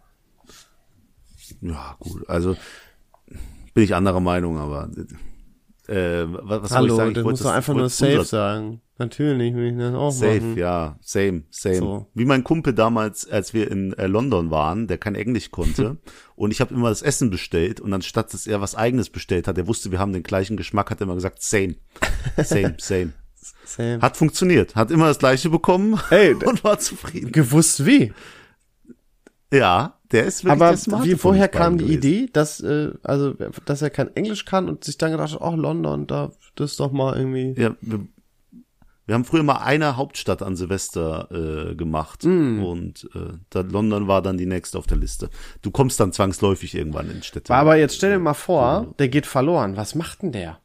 Ja, gut. Also bin ich anderer Meinung, aber äh, was, was soll ich Hallo, sagen? das wollte das- einfach nur safe unser- sagen. Natürlich will ich das auch Safe, machen. ja, same, same. So. Wie mein Kumpel damals, als wir in äh, London waren, der kein Englisch konnte und ich habe immer das Essen bestellt und anstatt dass er was eigenes bestellt hat, er wusste, wir haben den gleichen Geschmack, hat er immer gesagt, same, same, same. Same. Hat funktioniert, hat immer das gleiche bekommen Ey, und war zufrieden. gewusst wie. Ja, der ist wirklich Aber der Smarte wie beiden kam die gewesen. Idee, dass äh, also dass er kein Englisch kann und sich dann gedacht hat, oh London, da das ist doch mal irgendwie. Ja, wir, wir haben früher mal eine Hauptstadt an Silvester äh, gemacht Mm. und äh, da London war dann die nächste auf der Liste. Du kommst dann zwangsläufig irgendwann in Städte. Aber jetzt stell dir mal vor, der geht verloren. Was macht denn der?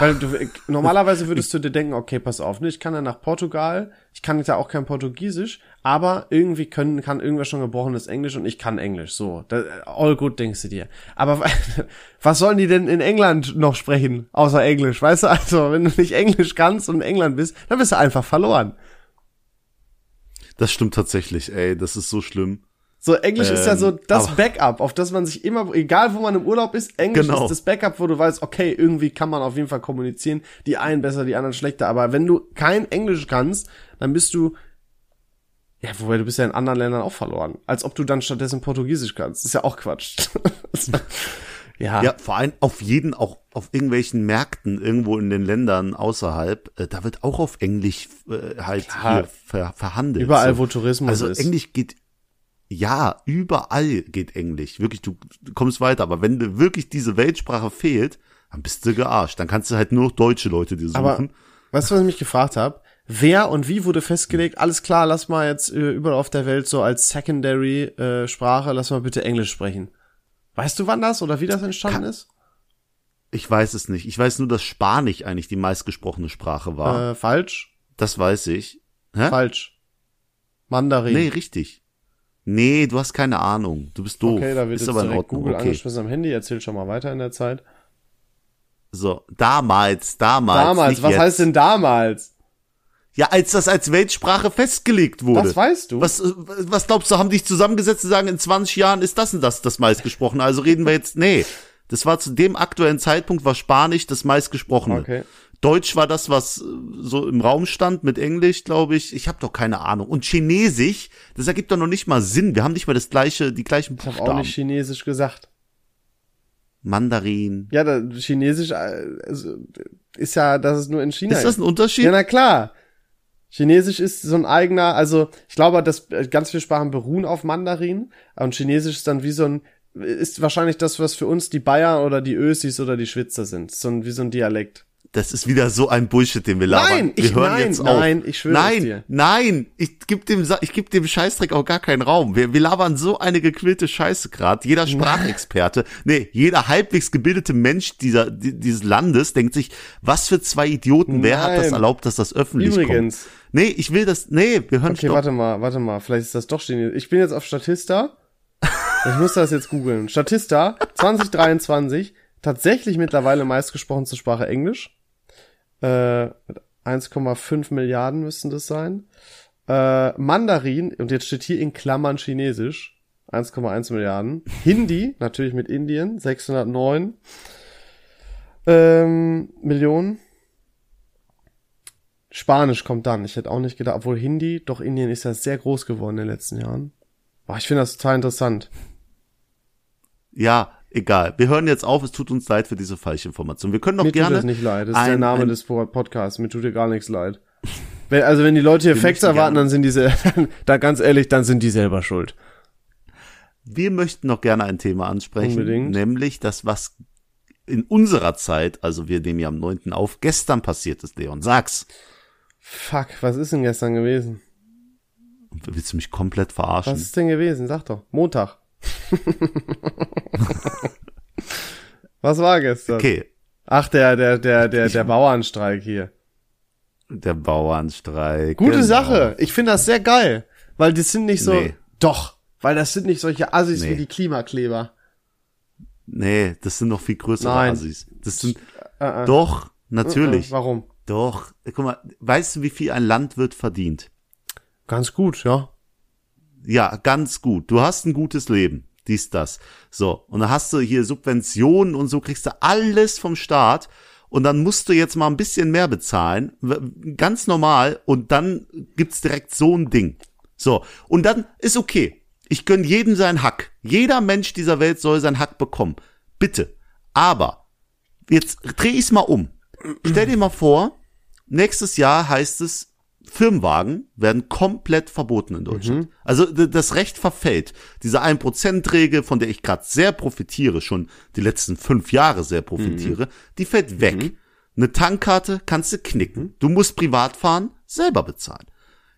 Weil du, normalerweise würdest du dir denken, okay, pass auf, ne, ich kann ja nach Portugal, ich kann ja auch kein Portugiesisch, aber irgendwie können, kann irgendwer schon gebrochenes Englisch und ich kann Englisch, so. All good, denkst du dir. Aber was sollen die denn in England noch sprechen, außer Englisch, weißt du? Also, wenn du nicht Englisch kannst und in England bist, dann bist du einfach verloren. Das stimmt tatsächlich, ey, das ist so schlimm. So, Englisch ist ja so Ähm, das Backup, auf das man sich immer, egal wo man im Urlaub ist, Englisch Genau. ist das Backup, wo du weißt, okay, irgendwie kann man auf jeden Fall kommunizieren, die einen besser, die anderen schlechter, aber wenn du kein Englisch kannst, dann bist du, ja, wobei du bist ja in anderen Ländern auch verloren, als ob du dann stattdessen Portugiesisch kannst, ist ja auch Quatsch. ja, Ja, vor allem auf jeden, auch auf irgendwelchen Märkten irgendwo in den Ländern außerhalb, äh, da wird auch auf Englisch äh, halt Klar. hier ver, verhandelt. überall, so. wo Tourismus Also ist. Englisch geht, ja, überall geht Englisch. Wirklich, du, du kommst weiter. Aber wenn dir wirklich diese Weltsprache fehlt, dann bist du gearscht. Dann kannst du halt nur noch deutsche Leute dir suchen. Aber weißt du, was ich mich gefragt habe? Wer und wie wurde festgelegt? Alles klar, lass mal jetzt äh, überall auf der Welt so als Secondary äh, Sprache, lass mal bitte Englisch sprechen. Weißt du, wann das oder wie das entstanden Ka- ist? ich weiß es nicht. Ich weiß nur, dass Spanisch eigentlich die meistgesprochene Sprache war. Äh, falsch, das weiß ich. Hä? falsch. Mandarin. Nee, richtig. Nee, du hast keine Ahnung. Du bist doof. okay, da wird ist jetzt aber direkt. Google okay. angeschmissen am Handy. Erzähl schon mal weiter in der Zeit. So, damals, damals. damals, was jetzt. heißt denn damals? Ja, als das als Weltsprache festgelegt wurde. Das weißt du. Was, was glaubst du, haben dich zusammengesetzt und sagen, in 20 Jahren ist das und das das meistgesprochene? Also reden wir jetzt, nee. Das war zu dem aktuellen Zeitpunkt war Spanisch das meistgesprochene. Okay. Deutsch war das, was äh, so im Raum stand mit Englisch, glaube ich. Ich habe doch keine Ahnung. Und Chinesisch, das ergibt doch noch nicht mal Sinn. Wir haben nicht mal das gleiche, die gleichen Ich habe Buchstaben. auch nicht Chinesisch gesagt. Mandarin. Ja, da, Chinesisch äh, also, ist ja, das ist nur in China. Ist das ein Unterschied? Ja, na klar. Chinesisch ist so ein eigener, also ich glaube, dass äh, ganz viele Sprachen beruhen auf Mandarin und Chinesisch ist dann wie so ein, ist wahrscheinlich das, was für uns die Bayern oder die Ösis oder die Schwitzer sind. So ein, wie so ein Dialekt. Das ist wieder so ein Bullshit, den wir labern. Nein, wir ich- hören nein, jetzt auf. nein, ich schwöre es nein, dir. Nein, ich geb dem, ich geb dem Scheißdreck auch gar keinen Raum. Wir, wir labern so eine gequillte Scheiße grad. Jeder Sprachexperte, nee, jeder halbwegs gebildete Mensch dieser, di- dieses Landes denkt sich, was für zwei Idioten, wer hat das erlaubt, dass das öffentlich Übrigens. kommt? Nee, ich will das, nee, wir hören Okay, stopp. warte mal, warte mal, vielleicht ist das doch Chinesisch. Ich bin jetzt auf Statista. Ich muss das jetzt googeln. Statista 2023, tatsächlich mittlerweile meistgesprochenste Sprache Englisch. Äh, 1,5 Milliarden müssten das sein. Äh, Mandarin, und jetzt steht hier in Klammern Chinesisch, 1,1 Milliarden. Hindi, natürlich mit Indien, 609 ähm, Millionen. Spanisch kommt dann. Ich hätte auch nicht gedacht, obwohl Hindi, doch Indien ist ja sehr groß geworden in den letzten Jahren. Boah, ich finde das total interessant. Ja, egal. Wir hören jetzt auf. Es tut uns leid für diese falsche Information. Wir können doch Mir gerne. tut das nicht leid. Das ist ein- der Name ein- des Podcasts. Mir tut dir gar nichts leid. Wenn, also wenn die Leute hier Facts erwarten, gerne- dann sind diese, da ganz ehrlich, dann sind die selber schuld. Wir möchten noch gerne ein Thema ansprechen, Unbedingt. nämlich das, was in unserer Zeit, also wir nehmen ja am 9. auf, gestern passiert ist, Leon. Sag's. Fuck, was ist denn gestern gewesen? Willst du mich komplett verarschen? Was ist denn gewesen? Sag doch. Montag. was war gestern? Okay, Ach, der, der, der, der, der Bauernstreik hier. der Bauernstreik. Gute genau. Sache. Ich finde das sehr geil. Weil das sind nicht so, Nee. doch. Weil das sind nicht solche Assis Nee. wie die Klimakleber. Nee, das sind noch viel größere Nein. Assis. Das sind, Äh, äh. doch, natürlich. Äh, Warum? Doch. Guck mal, weißt du, wie viel ein Landwirt verdient? Ganz gut, ja. Ja, ganz gut. Du hast ein gutes Leben. Dies, das. So. Und dann hast du hier Subventionen und so kriegst du alles vom Staat. Und dann musst du jetzt mal ein bisschen mehr bezahlen. Ganz normal. Und dann gibt's direkt so ein Ding. So. Und dann ist okay. Ich gönn jedem seinen Hack. Jeder Mensch dieser Welt soll seinen Hack bekommen. Bitte. Aber jetzt dreh ich's mal um. Stell dir mal vor, nächstes Jahr heißt es, Firmenwagen werden komplett verboten in Deutschland. Also d- das Recht verfällt. Diese 1%-Regel, von der ich gerade sehr profitiere, schon die letzten fünf Jahre sehr profitiere, die fällt weg. Eine Tankkarte kannst du knicken. Du musst privat fahren, selber bezahlen.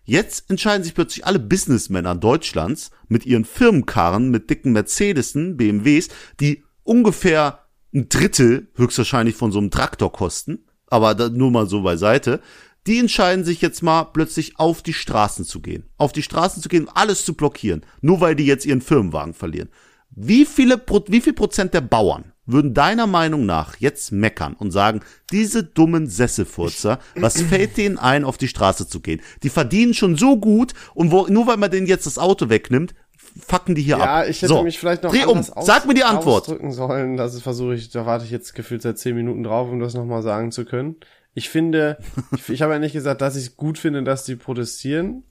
Jetzt entscheiden sich plötzlich alle Businessmänner Deutschlands mit ihren Firmenkarren, mit dicken Mercedesen, BMWs, die ungefähr ein Drittel höchstwahrscheinlich von so einem Traktor kosten, aber nur mal so beiseite. Die entscheiden sich jetzt mal plötzlich auf die Straßen zu gehen. Auf die Straßen zu gehen und alles zu blockieren. Nur weil die jetzt ihren Firmenwagen verlieren. Wie viele, wie viel Prozent der Bauern würden deiner Meinung nach jetzt meckern und sagen, diese dummen Sesselfurzer, was fällt denen ein, auf die Straße zu gehen? Die verdienen schon so gut und wo, nur weil man denen jetzt das Auto wegnimmt, fucken die hier ab. Ja, ich hätte so, mich vielleicht noch dreh um, sag mir die Antwort. ausdrücken sollen. Das versuche ich, da warte ich jetzt gefühlt seit zehn Minuten drauf, um das nochmal sagen zu können. Ich finde, ich, ich habe ja nicht gesagt, dass ich gut finde, dass die protestieren,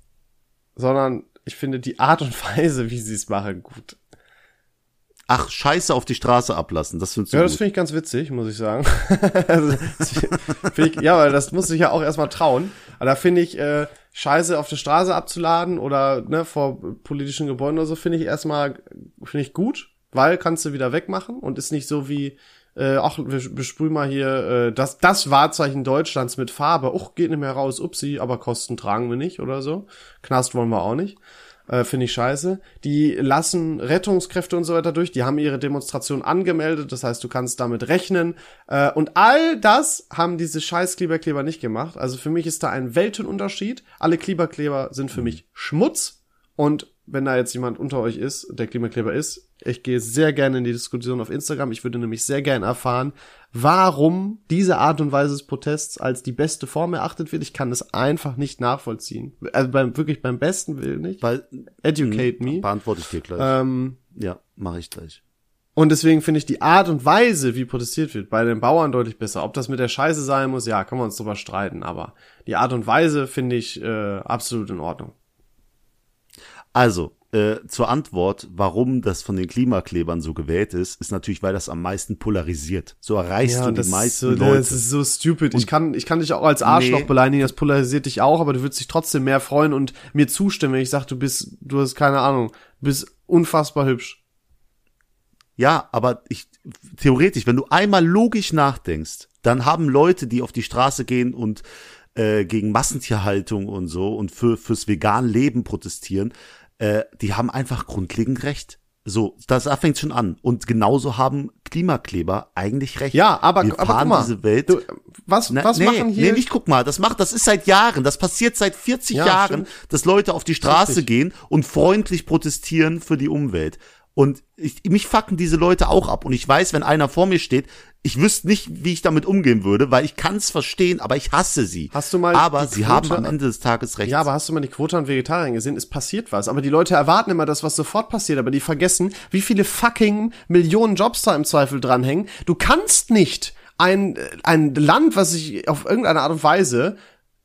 sondern ich finde die Art und Weise, wie sie es machen, gut. Ach, Scheiße auf die Straße ablassen, das findest du Ja, das finde ich ganz witzig, muss ich sagen. also, ich, ja, weil das muss ich ja auch erstmal trauen. Aber da finde ich, äh, Scheiße auf der Straße abzuladen oder ne, vor politischen Gebäuden oder so, finde ich erstmal, finde ich gut, weil kannst du wieder wegmachen und ist nicht so wie, äh, ach, wir besprühen mal hier äh, das, das Wahrzeichen Deutschlands mit Farbe. Och, geht nicht mehr raus, upsi, aber Kosten tragen wir nicht oder so. Knast wollen wir auch nicht. Äh, Finde ich scheiße. Die lassen Rettungskräfte und so weiter durch. Die haben ihre Demonstration angemeldet. Das heißt, du kannst damit rechnen. Äh, und all das haben diese scheiß Kliberkleber nicht gemacht. Also für mich ist da ein Weltenunterschied. Alle Kliberkleber sind für mich Schmutz. Und wenn da jetzt jemand unter euch ist, der Klimakleber ist, ich gehe sehr gerne in die Diskussion auf Instagram. Ich würde nämlich sehr gerne erfahren, warum diese Art und Weise des Protests als die beste Form erachtet wird. Ich kann es einfach nicht nachvollziehen. Also beim, wirklich beim besten Willen nicht. Weil, Educate me. beantworte ich dir gleich. Ähm, ja, mache ich gleich. und deswegen finde ich die Art und Weise, wie protestiert wird, bei den Bauern deutlich besser. Ob das mit der Scheiße sein muss, ja, kann man uns drüber streiten. Aber die Art und Weise finde ich äh, absolut in Ordnung. Also, äh, zur Antwort, warum das von den Klimaklebern so gewählt ist, ist natürlich, weil das am meisten polarisiert. So erreichst du die meisten ist so, Leute. Das ist so stupid. Ich kann, ich kann dich auch als Arschloch Nee. beleidigen, das polarisiert dich auch, aber du würdest dich trotzdem mehr freuen und mir zustimmen, wenn ich sag, du bist, du hast keine Ahnung, du bist unfassbar hübsch. Ja, aber ich, theoretisch, wenn du einmal logisch nachdenkst, dann haben Leute, die auf die Straße gehen und äh, gegen Massentierhaltung und so und für fürs vegan Leben protestieren, äh, die haben einfach grundlegend recht. So, das da fängt schon an. Und genauso haben Klimakleber eigentlich recht. Ja, aber, Wir aber guck mal, diese Welt. du, was, Na, was nee, machen hier? Nee, nicht guck mal, das macht, das ist seit Jahren, das passiert seit 40 Ja, Jahren, stimmt. dass Leute auf die Straße Richtig. gehen und freundlich protestieren für die Umwelt. Und ich, mich fucken diese Leute auch ab. Und ich weiß, wenn einer vor mir steht, ich wüsste nicht, wie ich damit umgehen würde, weil ich kann es verstehen, aber ich hasse sie. Hast du mal aber sie Quote- haben am Ende des Tages recht. Ja, aber hast du mal die Quote an Vegetariern gesehen? Es passiert was. Aber die Leute erwarten immer das, was sofort passiert. Aber die vergessen, wie viele fucking Millionen Jobs da im Zweifel dranhängen. Du kannst nicht ein, ein Land, was sich auf irgendeine Art und Weise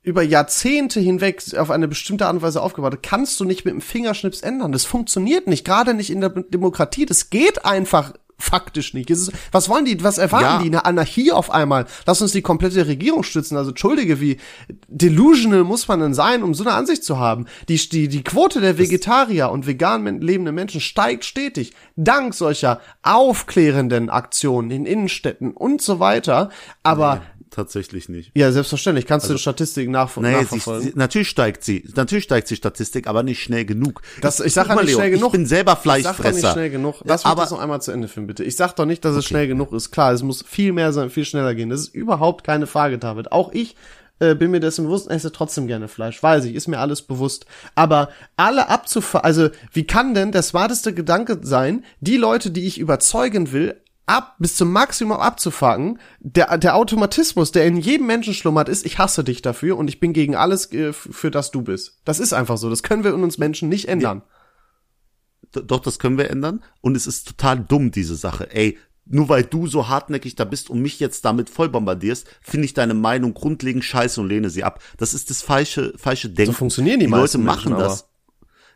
über Jahrzehnte hinweg auf eine bestimmte Art und Weise aufgebaut hat, kannst du nicht mit dem Fingerschnips ändern. Das funktioniert nicht, gerade nicht in der Demokratie. Das geht einfach faktisch nicht. Ist, was wollen die, was erwarten Ja. die? Eine Anarchie auf einmal. Lass uns die komplette Regierung stützen. Also entschuldige, wie delusional muss man denn sein, um so eine Ansicht zu haben? Die, die, die Quote der Vegetarier und vegan lebenden Menschen steigt stetig. Dank solcher aufklärenden Aktionen in Innenstädten und so weiter. Aber Tatsächlich nicht. ja, selbstverständlich. Kannst du die Statistiken nachver Nee, sie, nachverfolgen? sie, natürlich steigt sie. Natürlich steigt die Statistik, aber nicht schnell genug. Das, ich sag Guck ja mal, nicht Leon, schnell genug. Ich bin selber Ich sag doch nicht Fleischfresser. schnell genug. Lass mich aber das noch einmal zu Ende führen, bitte. Ich sag doch nicht, dass es schnell genug ist. Klar, es muss viel mehr sein, viel schneller gehen. Das ist überhaupt keine Frage, David. Auch ich äh, bin mir dessen bewusst, esse trotzdem gerne Fleisch. Weiß ich, ist mir alles bewusst. Aber alle abzufahren, also wie kann denn der smarteste Gedanke sein, die Leute, die ich überzeugen will, ab bis zum Maximum abzufacken, der, der Automatismus, der in jedem Menschen schlummert, ist, ich hasse dich dafür und ich bin gegen alles, äh, für das du bist. Das ist einfach so. Das können wir in uns Menschen nicht ändern. D- Doch, das können wir ändern. Und es ist total dumm, diese Sache. Ey, nur weil du so hartnäckig da bist und mich jetzt damit voll bombardierst, finde ich deine Meinung grundlegend scheiße und lehne sie ab. Das ist das falsche, falsche Denken. So funktionieren die die Leute machen Menschen, das.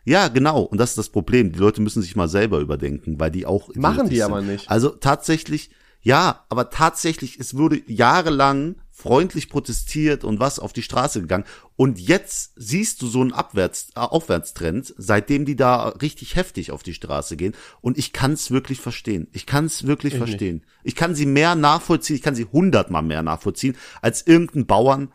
Ja, genau. Und das ist das Problem. Die Leute müssen sich mal selber überdenken, weil die auch Machen die idiotisch aber sind. nicht. Also tatsächlich, ja, aber tatsächlich, es wurde jahrelang freundlich protestiert und was auf die Straße gegangen. Und jetzt siehst du so einen Abwärts, äh, Aufwärtstrend, seitdem die da richtig heftig auf die Straße gehen. Und ich kann es wirklich verstehen. Ich kann es wirklich verstehen. Ich kann sie mehr nachvollziehen, ich kann sie hundertmal mehr nachvollziehen, als irgendein Bauern,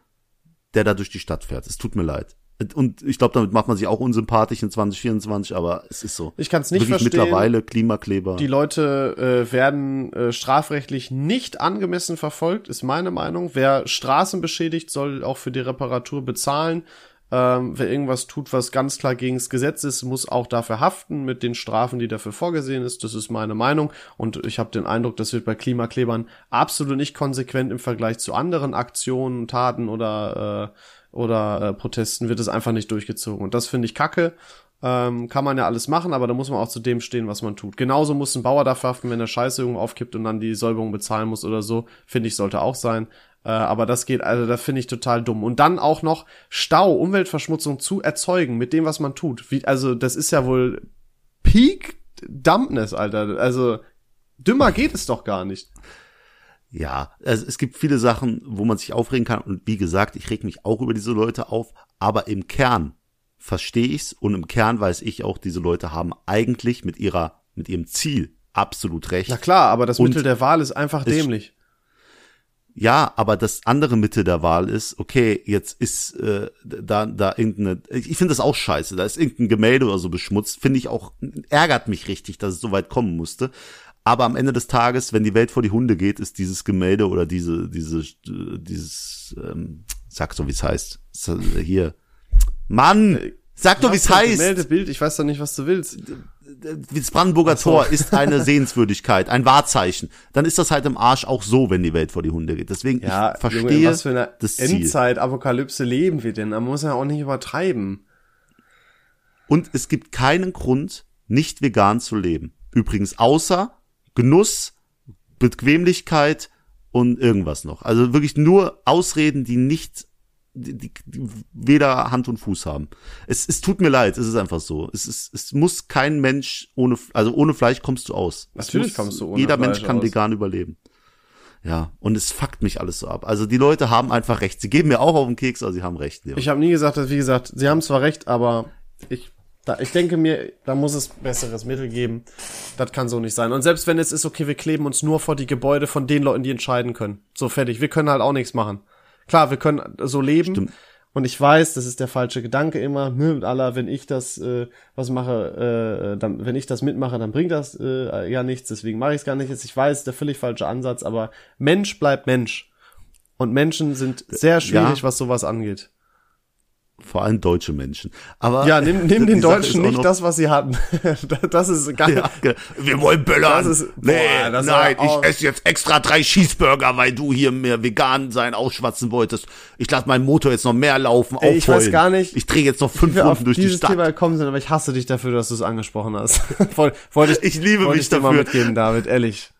der da durch die Stadt fährt. Es tut mir leid. Und ich glaube, damit macht man sich auch unsympathisch in 2024, aber es ist so. Ich kann's nicht Wirklich verstehen. mittlerweile Klimakleber. Die Leute äh, werden äh, strafrechtlich nicht angemessen verfolgt, ist meine Meinung. Wer Straßen beschädigt, soll auch für die Reparatur bezahlen. Ähm, wer irgendwas tut, was ganz klar gegen das Gesetz ist, muss auch dafür haften mit den Strafen, die dafür vorgesehen ist. Das ist meine Meinung. Und ich habe den Eindruck, das wird bei Klimaklebern absolut nicht konsequent im Vergleich zu anderen Aktionen, Taten oder äh, oder äh, Protesten wird es einfach nicht durchgezogen. Und das finde ich kacke. Ähm, kann man ja alles machen, aber da muss man auch zu dem stehen, was man tut. Genauso muss ein Bauer dafür haften, wenn er Scheiße irgendwo aufkippt und dann die Säuberung bezahlen muss oder so. Finde ich, sollte auch sein. Äh, aber das geht, also das finde ich total dumm. Und dann auch noch Stau, Umweltverschmutzung zu erzeugen mit dem, was man tut. Wie, also das ist ja wohl Peak Dumpness, Alter. Also dümmer geht es doch gar nicht. Ja, also es gibt viele Sachen, wo man sich aufregen kann. Und wie gesagt, ich reg mich auch über diese Leute auf. Aber im Kern verstehe ich's und im Kern weiß ich auch, diese Leute haben eigentlich mit ihrer, mit ihrem Ziel absolut recht. Na klar, aber das Und Mittel der Wahl ist einfach dämlich. Ja, aber das andere Mittel der Wahl ist, okay, jetzt ist äh, da da irgendeine, ich finde das auch scheiße, da ist irgendein Gemälde oder so beschmutzt, finde ich auch, ärgert mich richtig, dass es so weit kommen musste. Aber am Ende des Tages, wenn die Welt vor die Hunde geht, ist dieses Gemälde oder diese, diese, dieses, ähm, sag so, wie es heißt, hier, Mann, sag doch, wie es heißt. Gemäldebild, ich weiß doch nicht, was du willst. Das Brandenburger Tor ist eine Sehenswürdigkeit, ein Wahrzeichen. Dann ist das halt im Arsch auch so, wenn die Welt vor die Hunde geht. Deswegen, Ja, ich verstehe Junge, was für einer das Ziel. Endzeit-Apokalypse leben wir denn? Da muss ja auch nicht übertreiben. Und es gibt keinen Grund, nicht vegan zu leben. Übrigens, außer Genuss, Bequemlichkeit und irgendwas noch. Also wirklich nur Ausreden, die nicht, die, die, weder Hand und Fuß haben. Es, es tut mir leid, es ist einfach so. Es, ist, es muss kein Mensch ohne, also ohne Fleisch kommst du aus. Es Natürlich muss, kommst du ohne Jeder Fleisch Mensch kann aus. vegan überleben. Ja, und es fuckt mich alles so ab. Also die Leute haben einfach recht. Sie geben mir auch auf den Keks, aber sie haben recht. Leon. Ich habe nie gesagt, dass, wie gesagt, sie haben zwar recht, aber ich, da, ich denke mir, da muss es besseres Mittel geben. Das kann so nicht sein. Und selbst wenn es ist, okay, wir kleben uns nur vor die Gebäude von den Leuten, die entscheiden können. So fertig. Wir können halt auch nichts machen. Klar, wir können so leben. Stimmt. Und ich weiß, das ist der falsche Gedanke immer. Ne, aller, wenn ich das äh, was mache, äh, dann, wenn ich das mitmache, dann bringt das äh, ja nichts. Deswegen mache ich es gar nicht. Jetzt, ich weiß, der völlig falsche Ansatz, aber Mensch bleibt Mensch. Und Menschen sind sehr schwierig, was sowas angeht. Vor allem deutsche Menschen. Aber Ja, nimm, nimm den Deutschen nicht noch- das, was sie hatten. das ist geil. Ja, wir wollen böllern. Das ist- nee, boah, das nein, ich esse jetzt extra drei Cheeseburger, weil du hier mehr vegan sein ausschwatzen wolltest. Ich lasse meinen Motor jetzt noch mehr laufen, Ey, ich weiß gar nicht, Ich drehe jetzt noch fünf Runden durch die Stadt. Thema gekommen sind, aber ich hasse dich dafür, dass du es angesprochen hast. Woll- Wollte ich, Ich liebe mich ich dir mal dafür. mitgeben, David, ehrlich.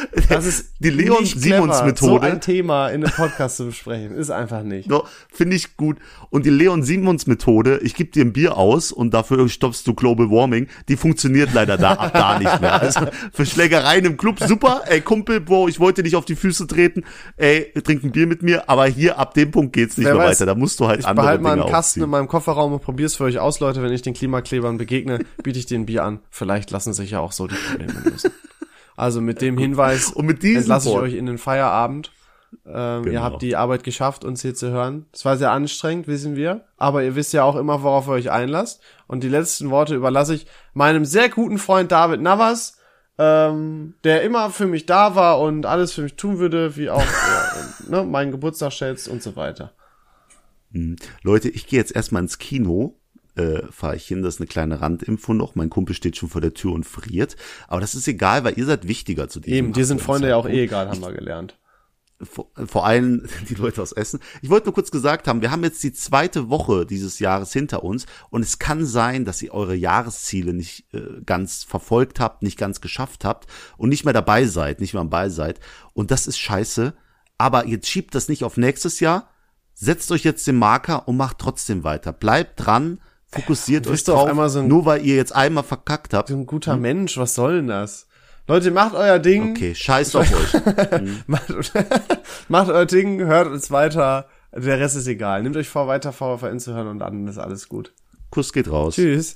Das ist Die Leon Simons Methode. So ein Thema in einem Podcast zu besprechen, ist einfach nicht. So, finde ich gut. Und die Leon Simons Methode, ich gebe dir ein Bier aus und dafür stoppst du Global Warming, die funktioniert leider da ab da nicht mehr. Also für Schlägereien im Club super, ey Kumpel, Bro, ich wollte dich auf die Füße treten, ey, trink ein Bier mit mir, aber hier ab dem Punkt geht's nicht Wer mehr weiß, weiter. Da musst du halt Ich andere behalte mal Dinge einen Kasten in meinem Kofferraum und probier's für euch aus, Leute. Wenn ich den Klimaklebern begegne, biete ich den Bier an. Vielleicht lassen sich ja auch so die Probleme lösen. Also mit dem Hinweis Und mit diesem entlasse ich Wort- euch in den Feierabend. Ähm, Ihr Genau. habt die Arbeit geschafft, uns hier zu hören. Es war sehr anstrengend, wissen wir. Aber ihr wisst ja auch immer, worauf ihr euch einlasst. Und die letzten Worte überlasse ich meinem sehr guten Freund David Navas, ähm, der immer für mich da war und alles für mich tun würde, wie auch äh, ne, meinen Geburtstag schätzt und so weiter. Leute, ich gehe jetzt erstmal ins Kino. Äh, fahre ich hin, das ist eine kleine Randinfo noch. Mein Kumpel steht schon vor der Tür und friert. Aber das ist egal, weil ihr seid wichtiger zu diesem Eben, dir sind Freunde ja auch eh egal, haben wir gelernt. vor, vor allem die Leute aus Essen. Ich wollte nur kurz gesagt haben, wir haben jetzt die zweite Woche dieses Jahres hinter uns und es kann sein, dass ihr eure Jahresziele nicht äh, ganz verfolgt habt, nicht ganz geschafft habt und nicht mehr dabei seid, nicht mehr am Ball seid. Und das ist scheiße. Aber jetzt schiebt das nicht auf nächstes Jahr. Setzt euch jetzt den Marker und macht trotzdem weiter. Bleibt dran, fokussiert euch drauf. so ein- nur weil ihr jetzt einmal verkackt habt. So ein guter Mensch, was soll denn das? Leute, macht euer Ding. Okay, scheiß auf euch. Macht, macht euer Ding, hört uns weiter. Der Rest ist egal. Nehmt euch vor, weiter VfN zu hören und dann ist alles gut. Kuss geht raus. Tschüss.